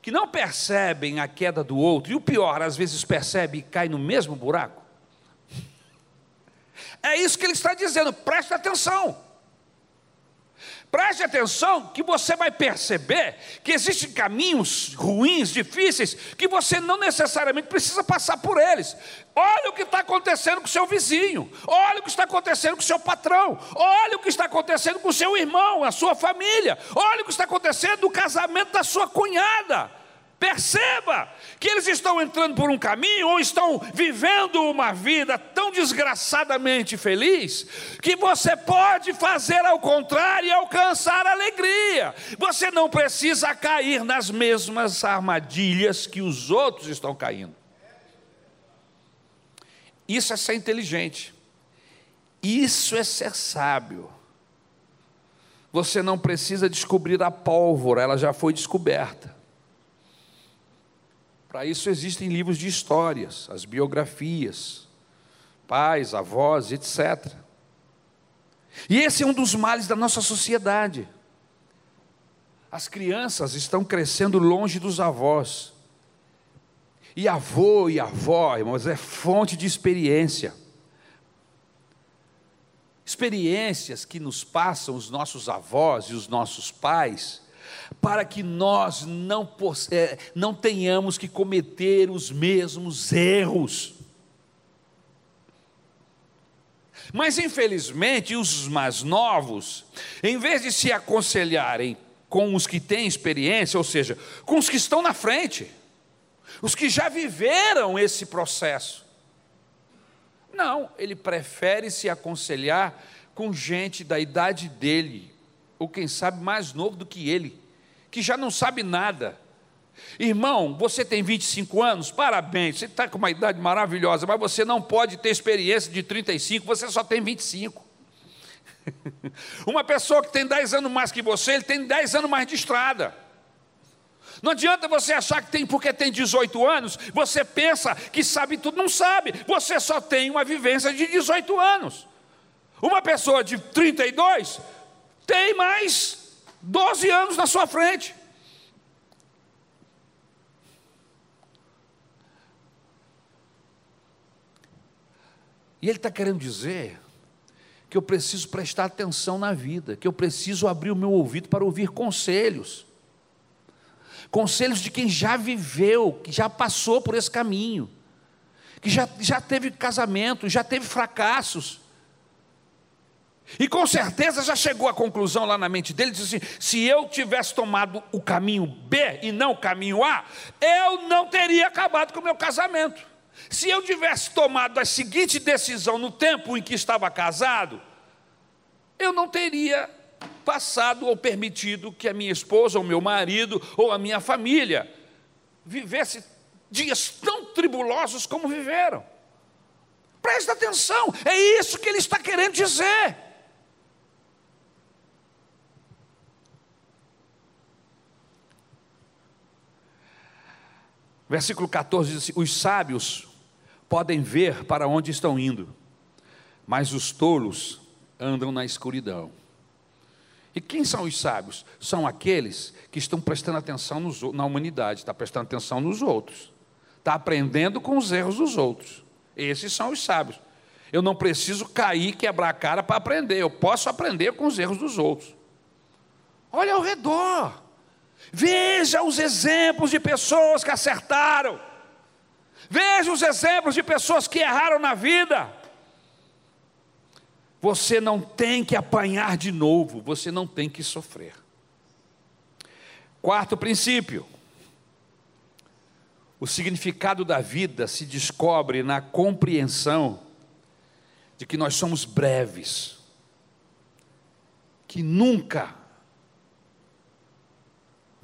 que não percebem a queda do outro, e o pior, às vezes percebe e cai no mesmo buraco. É isso que ele está dizendo, preste atenção. Preste atenção que você vai perceber que existem caminhos ruins, difíceis, que você não necessariamente precisa passar por eles. Olha o que está acontecendo com o seu vizinho, olha o que está acontecendo com o seu patrão, olha o que está acontecendo com o seu irmão, a sua família, olha o que está acontecendo no casamento da sua cunhada. Perceba que eles estão entrando por um caminho ou estão vivendo uma vida tão desgraçadamente feliz que você pode fazer ao contrário e alcançar alegria. Você não precisa cair nas mesmas armadilhas que os outros estão caindo. Isso é ser inteligente. Isso é ser sábio. Você não precisa descobrir a pólvora, ela já foi descoberta. Para isso existem livros de histórias, as biografias, pais, avós, etc. E esse é um dos males da nossa sociedade. As crianças estão crescendo longe dos avós. E avô e avó, irmãos, é fonte de experiência. Experiências que nos passam os nossos avós e os nossos pais para que nós não, é, não tenhamos que cometer os mesmos erros. Mas infelizmente os mais novos, em vez de se aconselharem com os que têm experiência, ou seja, com os que estão na frente, os que já viveram esse processo, não, ele prefere se aconselhar com gente da idade dele, ou quem sabe mais novo do que ele, que já não sabe nada. Irmão, você tem 25 anos, parabéns, você está com uma idade maravilhosa, mas você não pode ter experiência de 35, você só tem 25. [LAUGHS] Uma pessoa que tem 10 anos mais que você, ele tem 10 anos mais de estrada. Não adianta você achar que tem, porque tem 18 anos, você pensa que sabe tudo, não sabe, você só tem uma vivência de 18 anos. Uma pessoa de 32 tem mais 12 anos na sua frente. E ele está querendo dizer que eu preciso prestar atenção na vida, que eu preciso abrir o meu ouvido para ouvir conselhos. Conselhos de quem já viveu, que já passou por esse caminho, que já, já teve casamento, já teve fracassos. E com certeza já chegou à conclusão lá na mente dele, disse assim: se eu tivesse tomado o caminho B e não o caminho A, eu não teria acabado com o meu casamento. Se eu tivesse tomado a seguinte decisão no tempo em que estava casado, eu não teria passado ou permitido que a minha esposa, ou meu marido, ou a minha família vivesse dias tão tribulosos como viveram. Presta atenção, é isso que ele está querendo dizer. Versículo 14 diz assim: Os sábios podem ver para onde estão indo, mas os tolos andam na escuridão. E quem são os sábios? São aqueles que estão prestando atenção nos, na humanidade, está prestando atenção nos outros, está aprendendo com os erros dos outros. Esses são os sábios. Eu não preciso cair, quebrar a cara para aprender, eu posso aprender com os erros dos outros. Olha ao redor. Veja os exemplos de pessoas que acertaram. Veja os exemplos de pessoas que erraram na vida. Você não tem que apanhar de novo, você não tem que sofrer. Quarto princípio: o significado da vida se descobre na compreensão de que nós somos breves, que nunca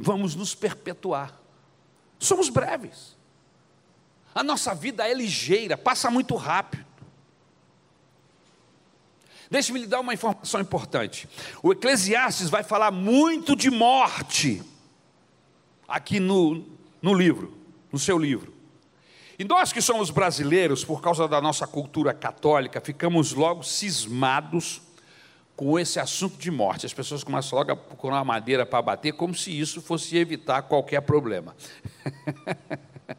vamos nos perpetuar. Somos breves. A nossa vida é ligeira, passa muito rápido. Deixe-me lhe dar uma informação importante. O Eclesiastes vai falar muito de morte aqui no, no livro, no seu livro. E nós que somos brasileiros, por causa da nossa cultura católica, ficamos logo cismados com esse assunto de morte. As pessoas começam logo a procurar uma madeira para bater, como se isso fosse evitar qualquer problema.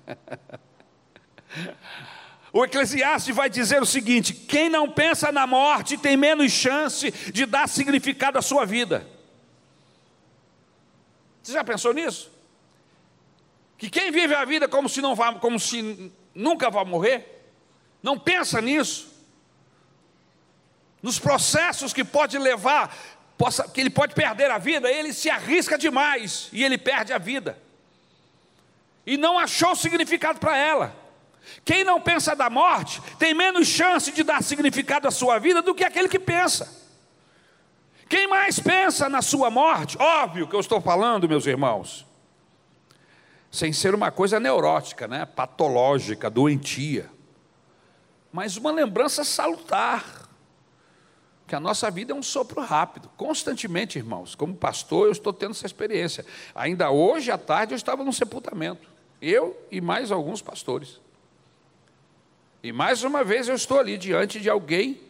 [LAUGHS] o Eclesiastes vai dizer o seguinte: quem não pensa na morte tem menos chance de dar significado à sua vida. Você já pensou nisso? Que quem vive a vida como se, não vá, como se nunca vai morrer, não pensa nisso, nos processos que pode levar, possa, que ele pode perder a vida, ele se arrisca demais e ele perde a vida. E não achou significado para ela. Quem não pensa da morte tem menos chance de dar significado à sua vida do que aquele que pensa. Quem mais pensa na sua morte, óbvio que eu estou falando, meus irmãos, sem ser uma coisa neurótica, né, patológica, doentia, mas uma lembrança salutar que a nossa vida é um sopro rápido, constantemente, irmãos. Como pastor, eu estou tendo essa experiência. Ainda hoje à tarde eu estava num sepultamento, eu e mais alguns pastores. E mais uma vez eu estou ali diante de alguém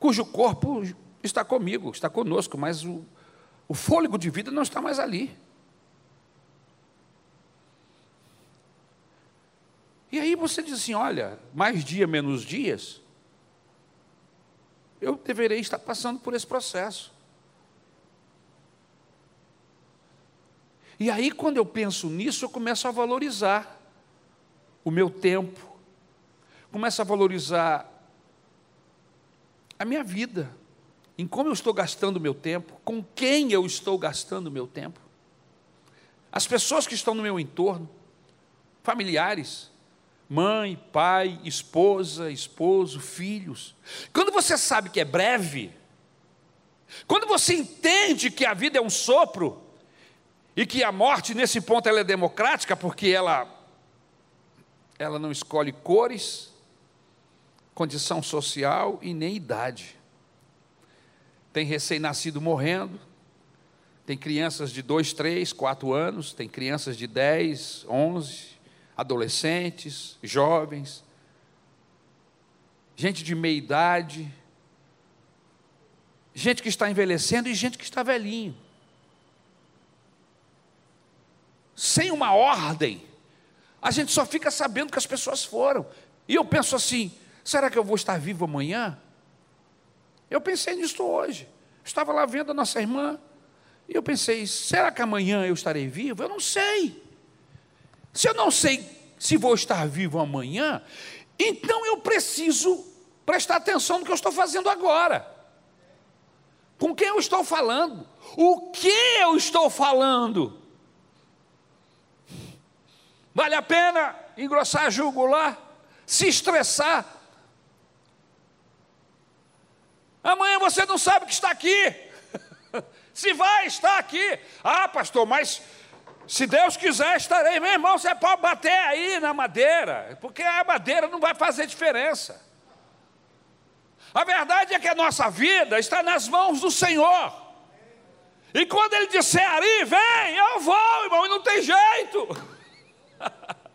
cujo corpo está comigo, está conosco, mas o, o fôlego de vida não está mais ali. E aí você diz assim: olha, mais dia, menos dias, eu deveria estar passando por esse processo. E aí, quando eu penso nisso, eu começo a valorizar o meu tempo, começo a valorizar a minha vida, em como eu estou gastando o meu tempo, com quem eu estou gastando o meu tempo. As pessoas que estão no meu entorno, familiares, mãe, pai, esposa, esposo, filhos. Quando você sabe que é breve, quando você entende que a vida é um sopro, e que a morte, nesse ponto, ela é democrática, porque ela, ela não escolhe cores, condição social e nem idade. Tem recém-nascido morrendo, tem crianças de 2, 3, 4 anos, tem crianças de 10, 11, adolescentes, jovens, gente de meia idade, gente que está envelhecendo e gente que está velhinho. Sem uma ordem, a gente só fica sabendo que as pessoas foram. E eu penso assim: será que eu vou estar vivo amanhã? Eu pensei nisso hoje. Estava lá vendo a nossa irmã. E eu pensei: será que amanhã eu estarei vivo? Eu não sei. Se eu não sei se vou estar vivo amanhã, então eu preciso prestar atenção no que eu estou fazendo agora. Com quem eu estou falando? O que eu estou falando? Vale a pena engrossar a jugular, se estressar. Amanhã você não sabe que está aqui. [LAUGHS] se vai estar aqui. Ah, pastor, mas se Deus quiser, estarei. Meu irmão, você pode bater aí na madeira, porque a madeira não vai fazer diferença. A verdade é que a nossa vida está nas mãos do Senhor. E quando Ele disser ali, vem, eu vou, irmão, e não tem jeito. [LAUGHS]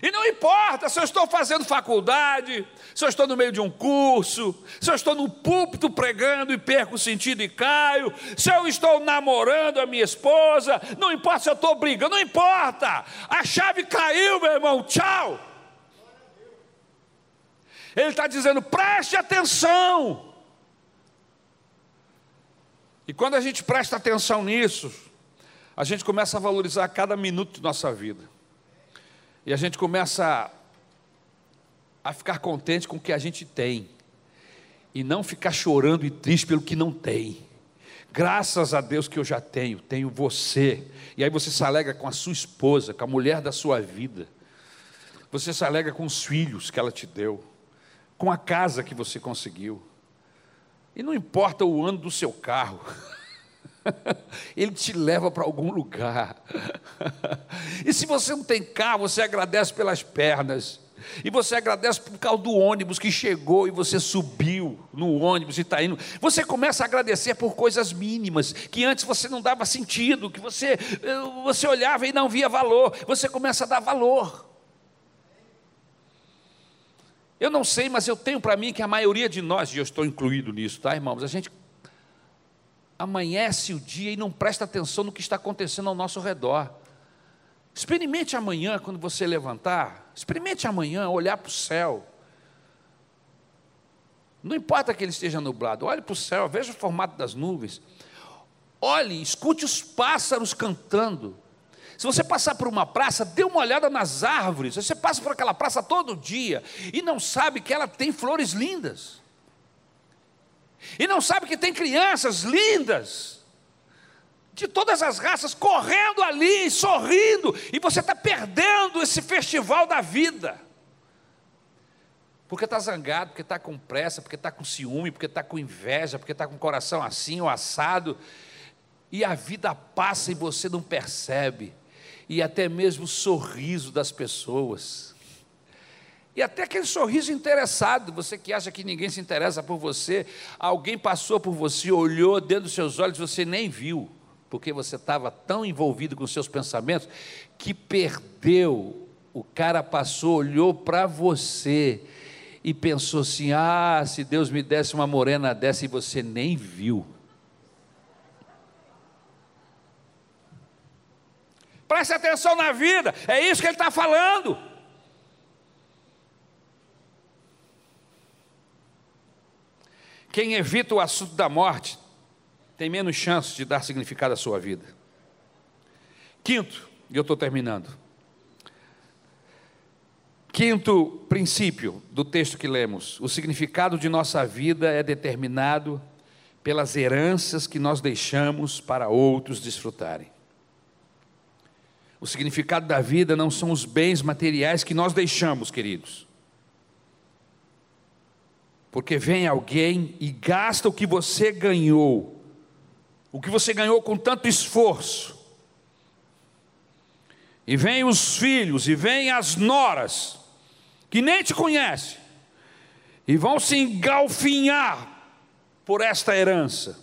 E não importa se eu estou fazendo faculdade, se eu estou no meio de um curso, se eu estou no púlpito pregando e perco o sentido e caio, se eu estou namorando a minha esposa, não importa se eu estou brigando, não importa, a chave caiu, meu irmão, tchau. Ele está dizendo: preste atenção. E quando a gente presta atenção nisso, a gente começa a valorizar cada minuto de nossa vida. E a gente começa a, ficar contente com o que a gente tem. E não ficar chorando e triste pelo que não tem. Graças a Deus que eu já tenho, tenho você. E aí você se alegra com a sua esposa, com a mulher da sua vida. Você se alegra com os filhos que ela te deu, com a casa que você conseguiu. E não importa o ano do seu carro. [LAUGHS] [LAUGHS] Ele te leva para algum lugar. [LAUGHS] E se você não tem carro, você agradece pelas pernas. E você agradece por causa do ônibus que chegou e você subiu no ônibus e está indo. Você começa a agradecer por coisas mínimas que antes você não dava sentido, que você, eh, você olhava e não via valor. Você começa a dar valor. Eu não sei, mas eu tenho para mim que a maioria de nós, e eu estou incluído nisso, tá, irmãos? A gente amanhece o dia e não presta atenção no que está acontecendo ao nosso redor. Experimente amanhã, quando você levantar, experimente amanhã olhar para o céu. Não importa que ele esteja nublado, olhe para o céu, veja o formato das nuvens. Olhe, escute os pássaros cantando. Se você passar por uma praça, dê uma olhada nas árvores. Você passa por aquela praça todo dia e não sabe que ela tem flores lindas. E não sabe que tem crianças lindas, de todas as raças, correndo ali, sorrindo, e você está perdendo esse festival da vida. Porque está zangado, porque está com pressa, porque está com ciúme, porque está com inveja, porque está com o coração assim ou assado, e a vida passa e você não percebe, e até mesmo o sorriso das pessoas. E até aquele sorriso interessado, você que acha que ninguém se interessa por você, alguém passou por você, olhou dentro dos seus olhos, você nem viu, porque você estava tão envolvido com seus pensamentos que perdeu. O cara passou, olhou para você e pensou assim: ah, se Deus me desse uma morena dessa e você nem viu. Preste atenção na vida, é isso que ele está falando. Quem evita o assunto da morte tem menos chance de dar significado à sua vida. Quinto, e eu estou terminando. Quinto princípio do texto que lemos: o significado de nossa vida é determinado pelas heranças que nós deixamos para outros desfrutarem. O significado da vida não são os bens materiais que nós deixamos, queridos. Porque vem alguém e gasta o que você ganhou, o que você ganhou com tanto esforço. E vem os filhos, e vem as noras, que nem te conhecem, e vão se engalfinhar por esta herança.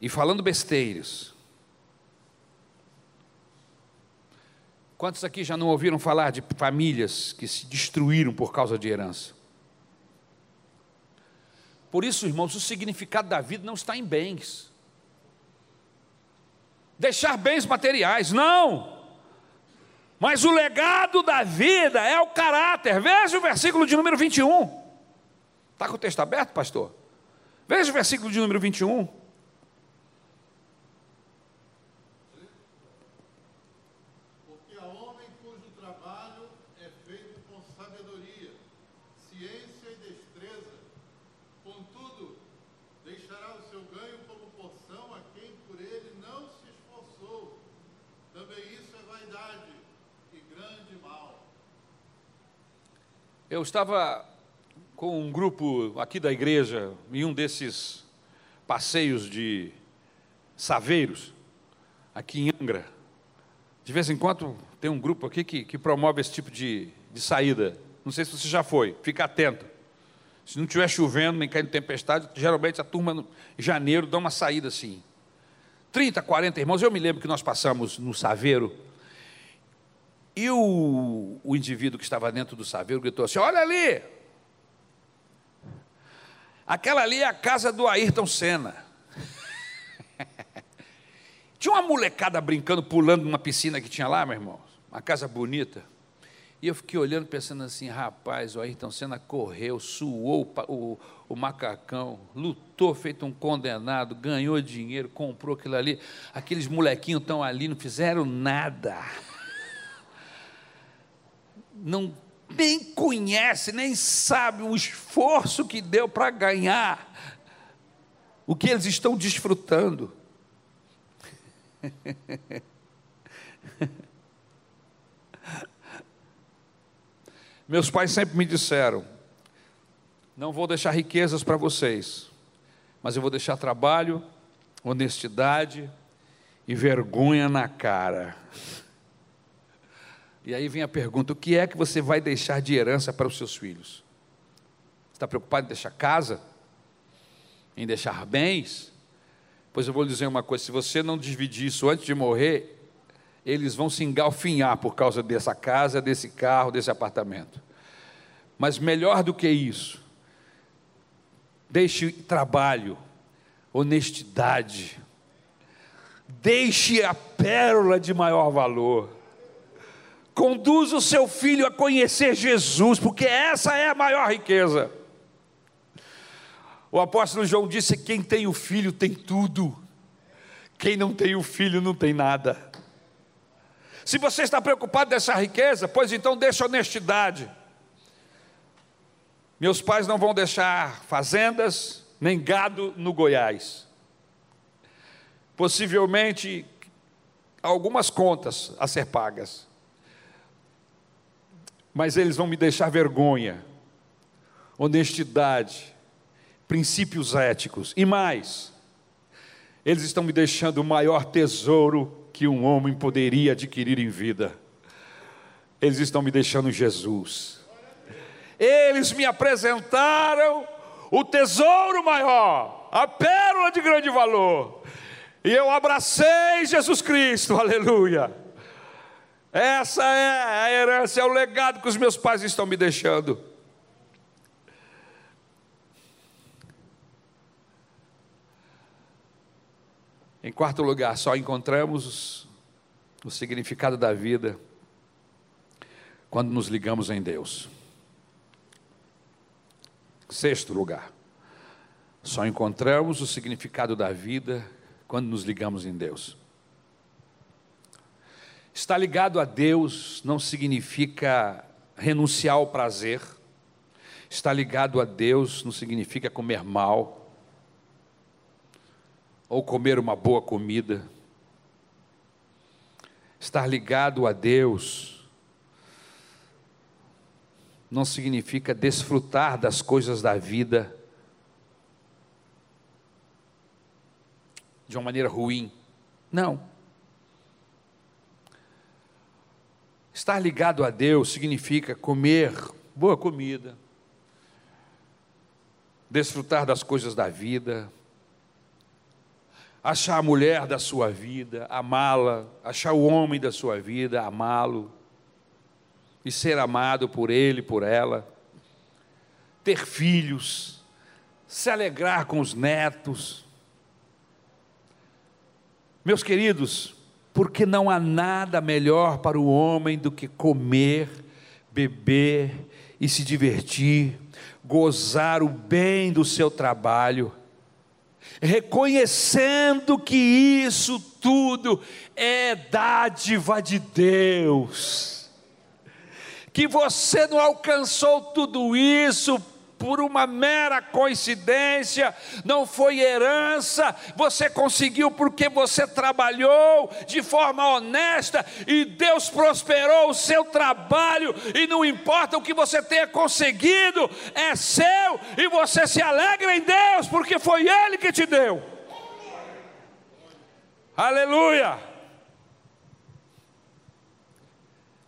E falando besteiros. Quantos aqui já não ouviram falar de famílias que se destruíram por causa de herança? Por isso, irmãos, o significado da vida não está em bens. Deixar bens materiais, não. Mas o legado da vida é o caráter. Veja o versículo de número 21. Está com o texto aberto, pastor? Veja o versículo de número 21. Eu estava com um grupo aqui da igreja em um desses passeios de saveiros, aqui em Angra. De vez em quando tem um grupo aqui que, que promove esse tipo de, de saída. Não sei se você já foi, fica atento. Se não estiver chovendo, nem caindo tempestade, geralmente a turma em janeiro dá uma saída assim. 30, 40 irmãos, eu me lembro que nós passamos no Saveiro, e o, o indivíduo que estava dentro do saveiro gritou assim: Olha ali! Aquela ali é a casa do Ayrton Senna. [LAUGHS] tinha uma molecada brincando, pulando numa piscina que tinha lá, meu irmão. Uma casa bonita. E eu fiquei olhando, pensando assim: rapaz, o Ayrton Senna correu, suou o, o macacão, lutou feito um condenado, ganhou dinheiro, comprou aquilo ali. Aqueles molequinhos estão ali, não fizeram nada não nem conhece, nem sabe o esforço que deu para ganhar o que eles estão desfrutando. [LAUGHS] Meus pais sempre me disseram: não vou deixar riquezas para vocês, mas eu vou deixar trabalho, honestidade e vergonha na cara. [LAUGHS] E aí vem a pergunta: o que é que você vai deixar de herança para os seus filhos? Está preocupado em deixar casa? Em deixar bens? Pois eu vou lhe dizer uma coisa: se você não dividir isso antes de morrer, eles vão se engalfinhar por causa dessa casa, desse carro, desse apartamento. Mas melhor do que isso, deixe trabalho, honestidade, deixe a pérola de maior valor Conduz o seu filho a conhecer Jesus, porque essa é a maior riqueza. O apóstolo João disse: quem tem o filho tem tudo, quem não tem o filho não tem nada. Se você está preocupado dessa riqueza, pois então deixa honestidade. Meus pais não vão deixar fazendas nem gado no Goiás. Possivelmente algumas contas a ser pagas mas eles vão me deixar vergonha, honestidade, princípios éticos e mais. Eles estão me deixando o maior tesouro que um homem poderia adquirir em vida. Eles estão me deixando Jesus. Eles me apresentaram o tesouro maior, a pérola de grande valor. E eu abracei Jesus Cristo, [LAUGHS] aleluia. Essa é a herança, é o legado que os meus pais estão me deixando. Em quarto lugar, só encontramos o significado da vida quando nos ligamos em Deus. Sexto lugar, só encontramos o significado da vida quando nos ligamos em Deus. Estar ligado a Deus não significa renunciar ao prazer. Estar ligado a Deus não significa comer mal ou comer uma boa comida. Estar ligado a Deus não significa desfrutar das coisas da vida de uma maneira ruim. Não. Estar ligado a Deus significa comer boa comida, desfrutar das coisas da vida, achar a mulher da sua vida, amá-la, achar o homem da sua vida, amá-lo e ser amado por ele, por ela, ter filhos, se alegrar com os netos. Meus queridos, porque não há nada melhor para o homem do que comer, beber e se divertir, gozar o bem do seu trabalho, reconhecendo que isso tudo é dádiva de Deus, que você não alcançou tudo isso por uma mera coincidência, não foi herança, você conseguiu porque você trabalhou de forma honesta e Deus prosperou o seu trabalho, e não importa o que você tenha conseguido, é seu e você se alegra em Deus, porque foi Ele que te deu. Aleluia!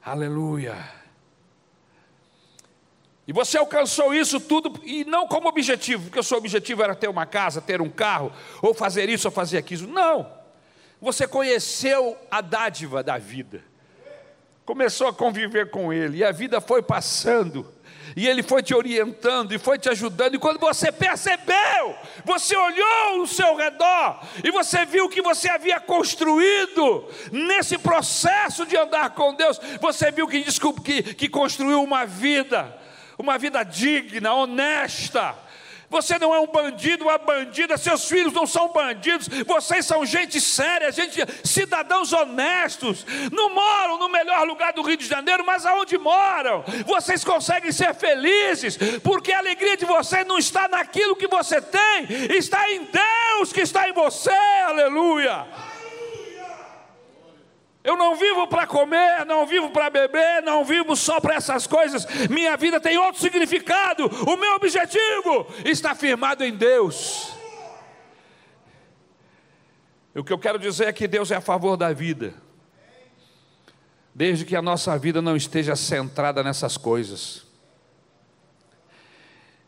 Aleluia! E você alcançou isso tudo, e não como objetivo, porque o seu objetivo era ter uma casa, ter um carro, ou fazer isso ou fazer aquilo. Não. Você conheceu a dádiva da vida, começou a conviver com Ele, e a vida foi passando, e Ele foi te orientando, e foi te ajudando, e quando você percebeu, você olhou ao seu redor, e você viu que você havia construído nesse processo de andar com Deus, você viu que, desculpa, que, que construiu uma vida uma vida digna, honesta. Você não é um bandido, uma bandida, seus filhos não são bandidos, vocês são gente séria, gente, cidadãos honestos, não moram no melhor lugar do Rio de Janeiro, mas aonde moram, vocês conseguem ser felizes, porque a alegria de vocês não está naquilo que você tem, está em Deus que está em você, aleluia. Eu não vivo para comer, não vivo para beber, não vivo só para essas coisas. Minha vida tem outro significado. O meu objetivo está firmado em Deus. O que eu quero dizer é que Deus é a favor da vida. Desde que a nossa vida não esteja centrada nessas coisas.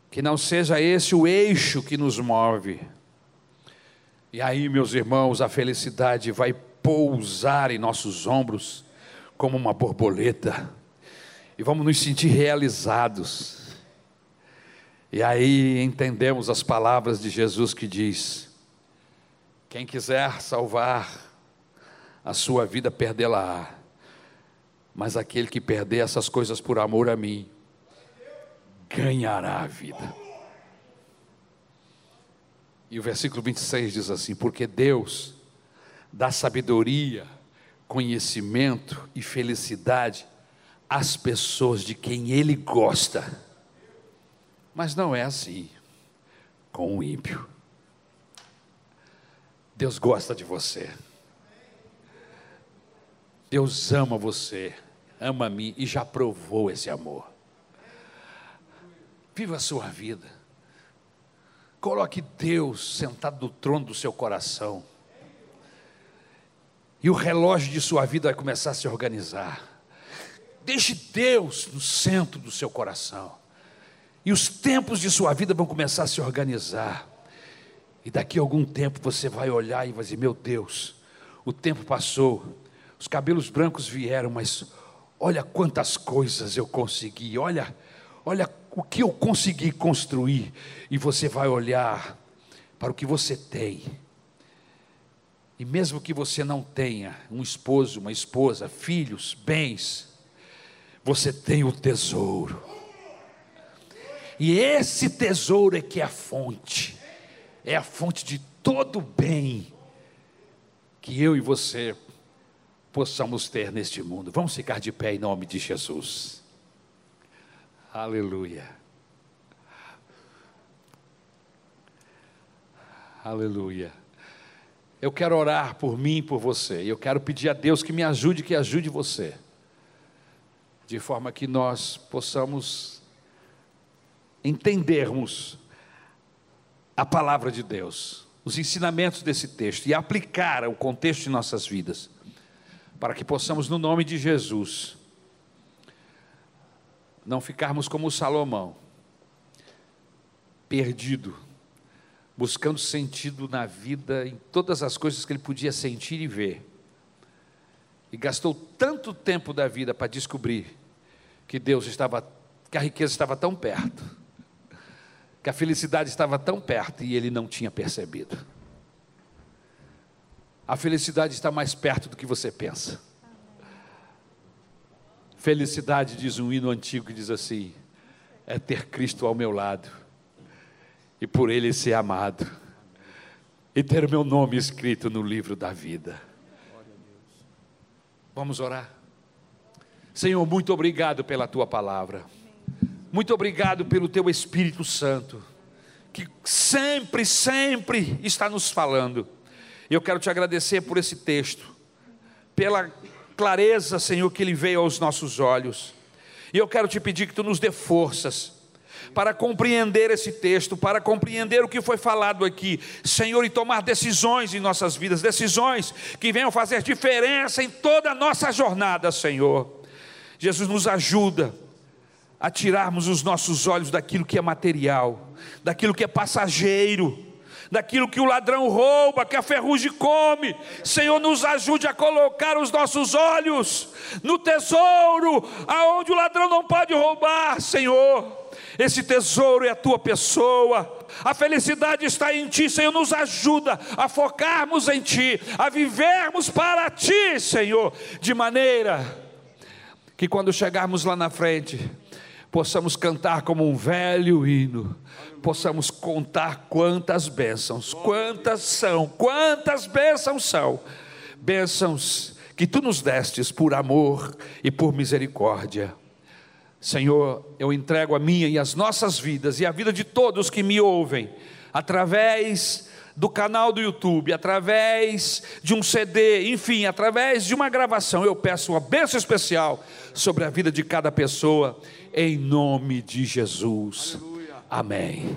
Que não seja esse o eixo que nos move. E aí, meus irmãos, a felicidade vai pousar em nossos ombros como uma borboleta, e vamos nos sentir realizados. E aí entendemos as palavras de Jesus que diz: quem quiser salvar a sua vida, perdê-la, mas aquele que perder essas coisas por amor a mim, ganhará a vida. E o versículo 26 diz assim: Porque Deus dá sabedoria, conhecimento e felicidade às pessoas de quem Ele gosta. Mas não é assim com o ímpio. Deus gosta de você. Deus ama você, ama a mim e já provou esse amor. Viva a sua vida. Coloque Deus sentado no trono do seu coração. E o relógio de sua vida vai começar a se organizar. Deixe Deus no centro do seu coração. E os tempos de sua vida vão começar a se organizar. E daqui a algum tempo você vai olhar e vai dizer: Meu Deus, o tempo passou, os cabelos brancos vieram, mas olha quantas coisas eu consegui, olha, olha o que eu consegui construir. E você vai olhar para o que você tem e mesmo que você não tenha um esposo, uma esposa, filhos, bens, você tem o tesouro. E esse tesouro é que é a fonte, é a fonte de todo bem que eu e você possamos ter neste mundo. Vamos ficar de pé em nome de Jesus. Aleluia. Aleluia. Eu quero orar por mim e por você. Eu quero pedir a Deus que me ajude, que ajude você. De forma que nós possamos entendermos a palavra de Deus, os ensinamentos desse texto e aplicar o contexto de nossas vidas, para que possamos, no nome de Jesus, não ficarmos como Salomão, perdido, buscando sentido na vida, em todas as coisas que ele podia sentir e ver, e gastou tanto tempo da vida para descobrir que Deus estava, que a riqueza estava tão perto que a felicidade estava tão perto e ele não tinha percebido. A felicidade está mais perto do que você pensa. Felicidade, diz um hino antigo que diz assim: é ter Cristo ao meu lado e por Ele ser amado e ter o meu nome escrito no livro da vida. Vamos orar. Senhor, muito obrigado pela tua palavra. Muito obrigado pelo teu Espírito Santo, que sempre, sempre está nos falando. Eu quero te agradecer por esse texto, pela clareza, Senhor, que ele veio aos nossos olhos. E eu quero te pedir que tu nos dê forças para compreender esse texto, para compreender o que foi falado aqui, Senhor, e tomar decisões em nossas vidas, decisões que venham fazer diferença em toda a nossa jornada, Senhor. Jesus nos ajuda a tirarmos os nossos olhos daquilo que é material, daquilo que é passageiro, daquilo que o ladrão rouba, que a ferrugem come. Senhor, nos ajude a colocar os nossos olhos no tesouro, aonde o ladrão não pode roubar, Senhor. Esse tesouro é a tua pessoa. A felicidade está em ti, Senhor. Nos ajuda a focarmos em ti, a vivermos para ti, Senhor, de maneira que quando chegarmos lá na frente, possamos cantar como um velho hino, possamos contar quantas bênçãos, quantas são, quantas bênçãos são, bênçãos que tu nos destes por amor e por misericórdia. Senhor, eu entrego a minha e as nossas vidas e a vida de todos que me ouvem, através do canal do YouTube, através de um CD, enfim, através de uma gravação, eu peço uma bênção especial sobre a vida de cada pessoa, em nome de Jesus. Aleluia. Amém.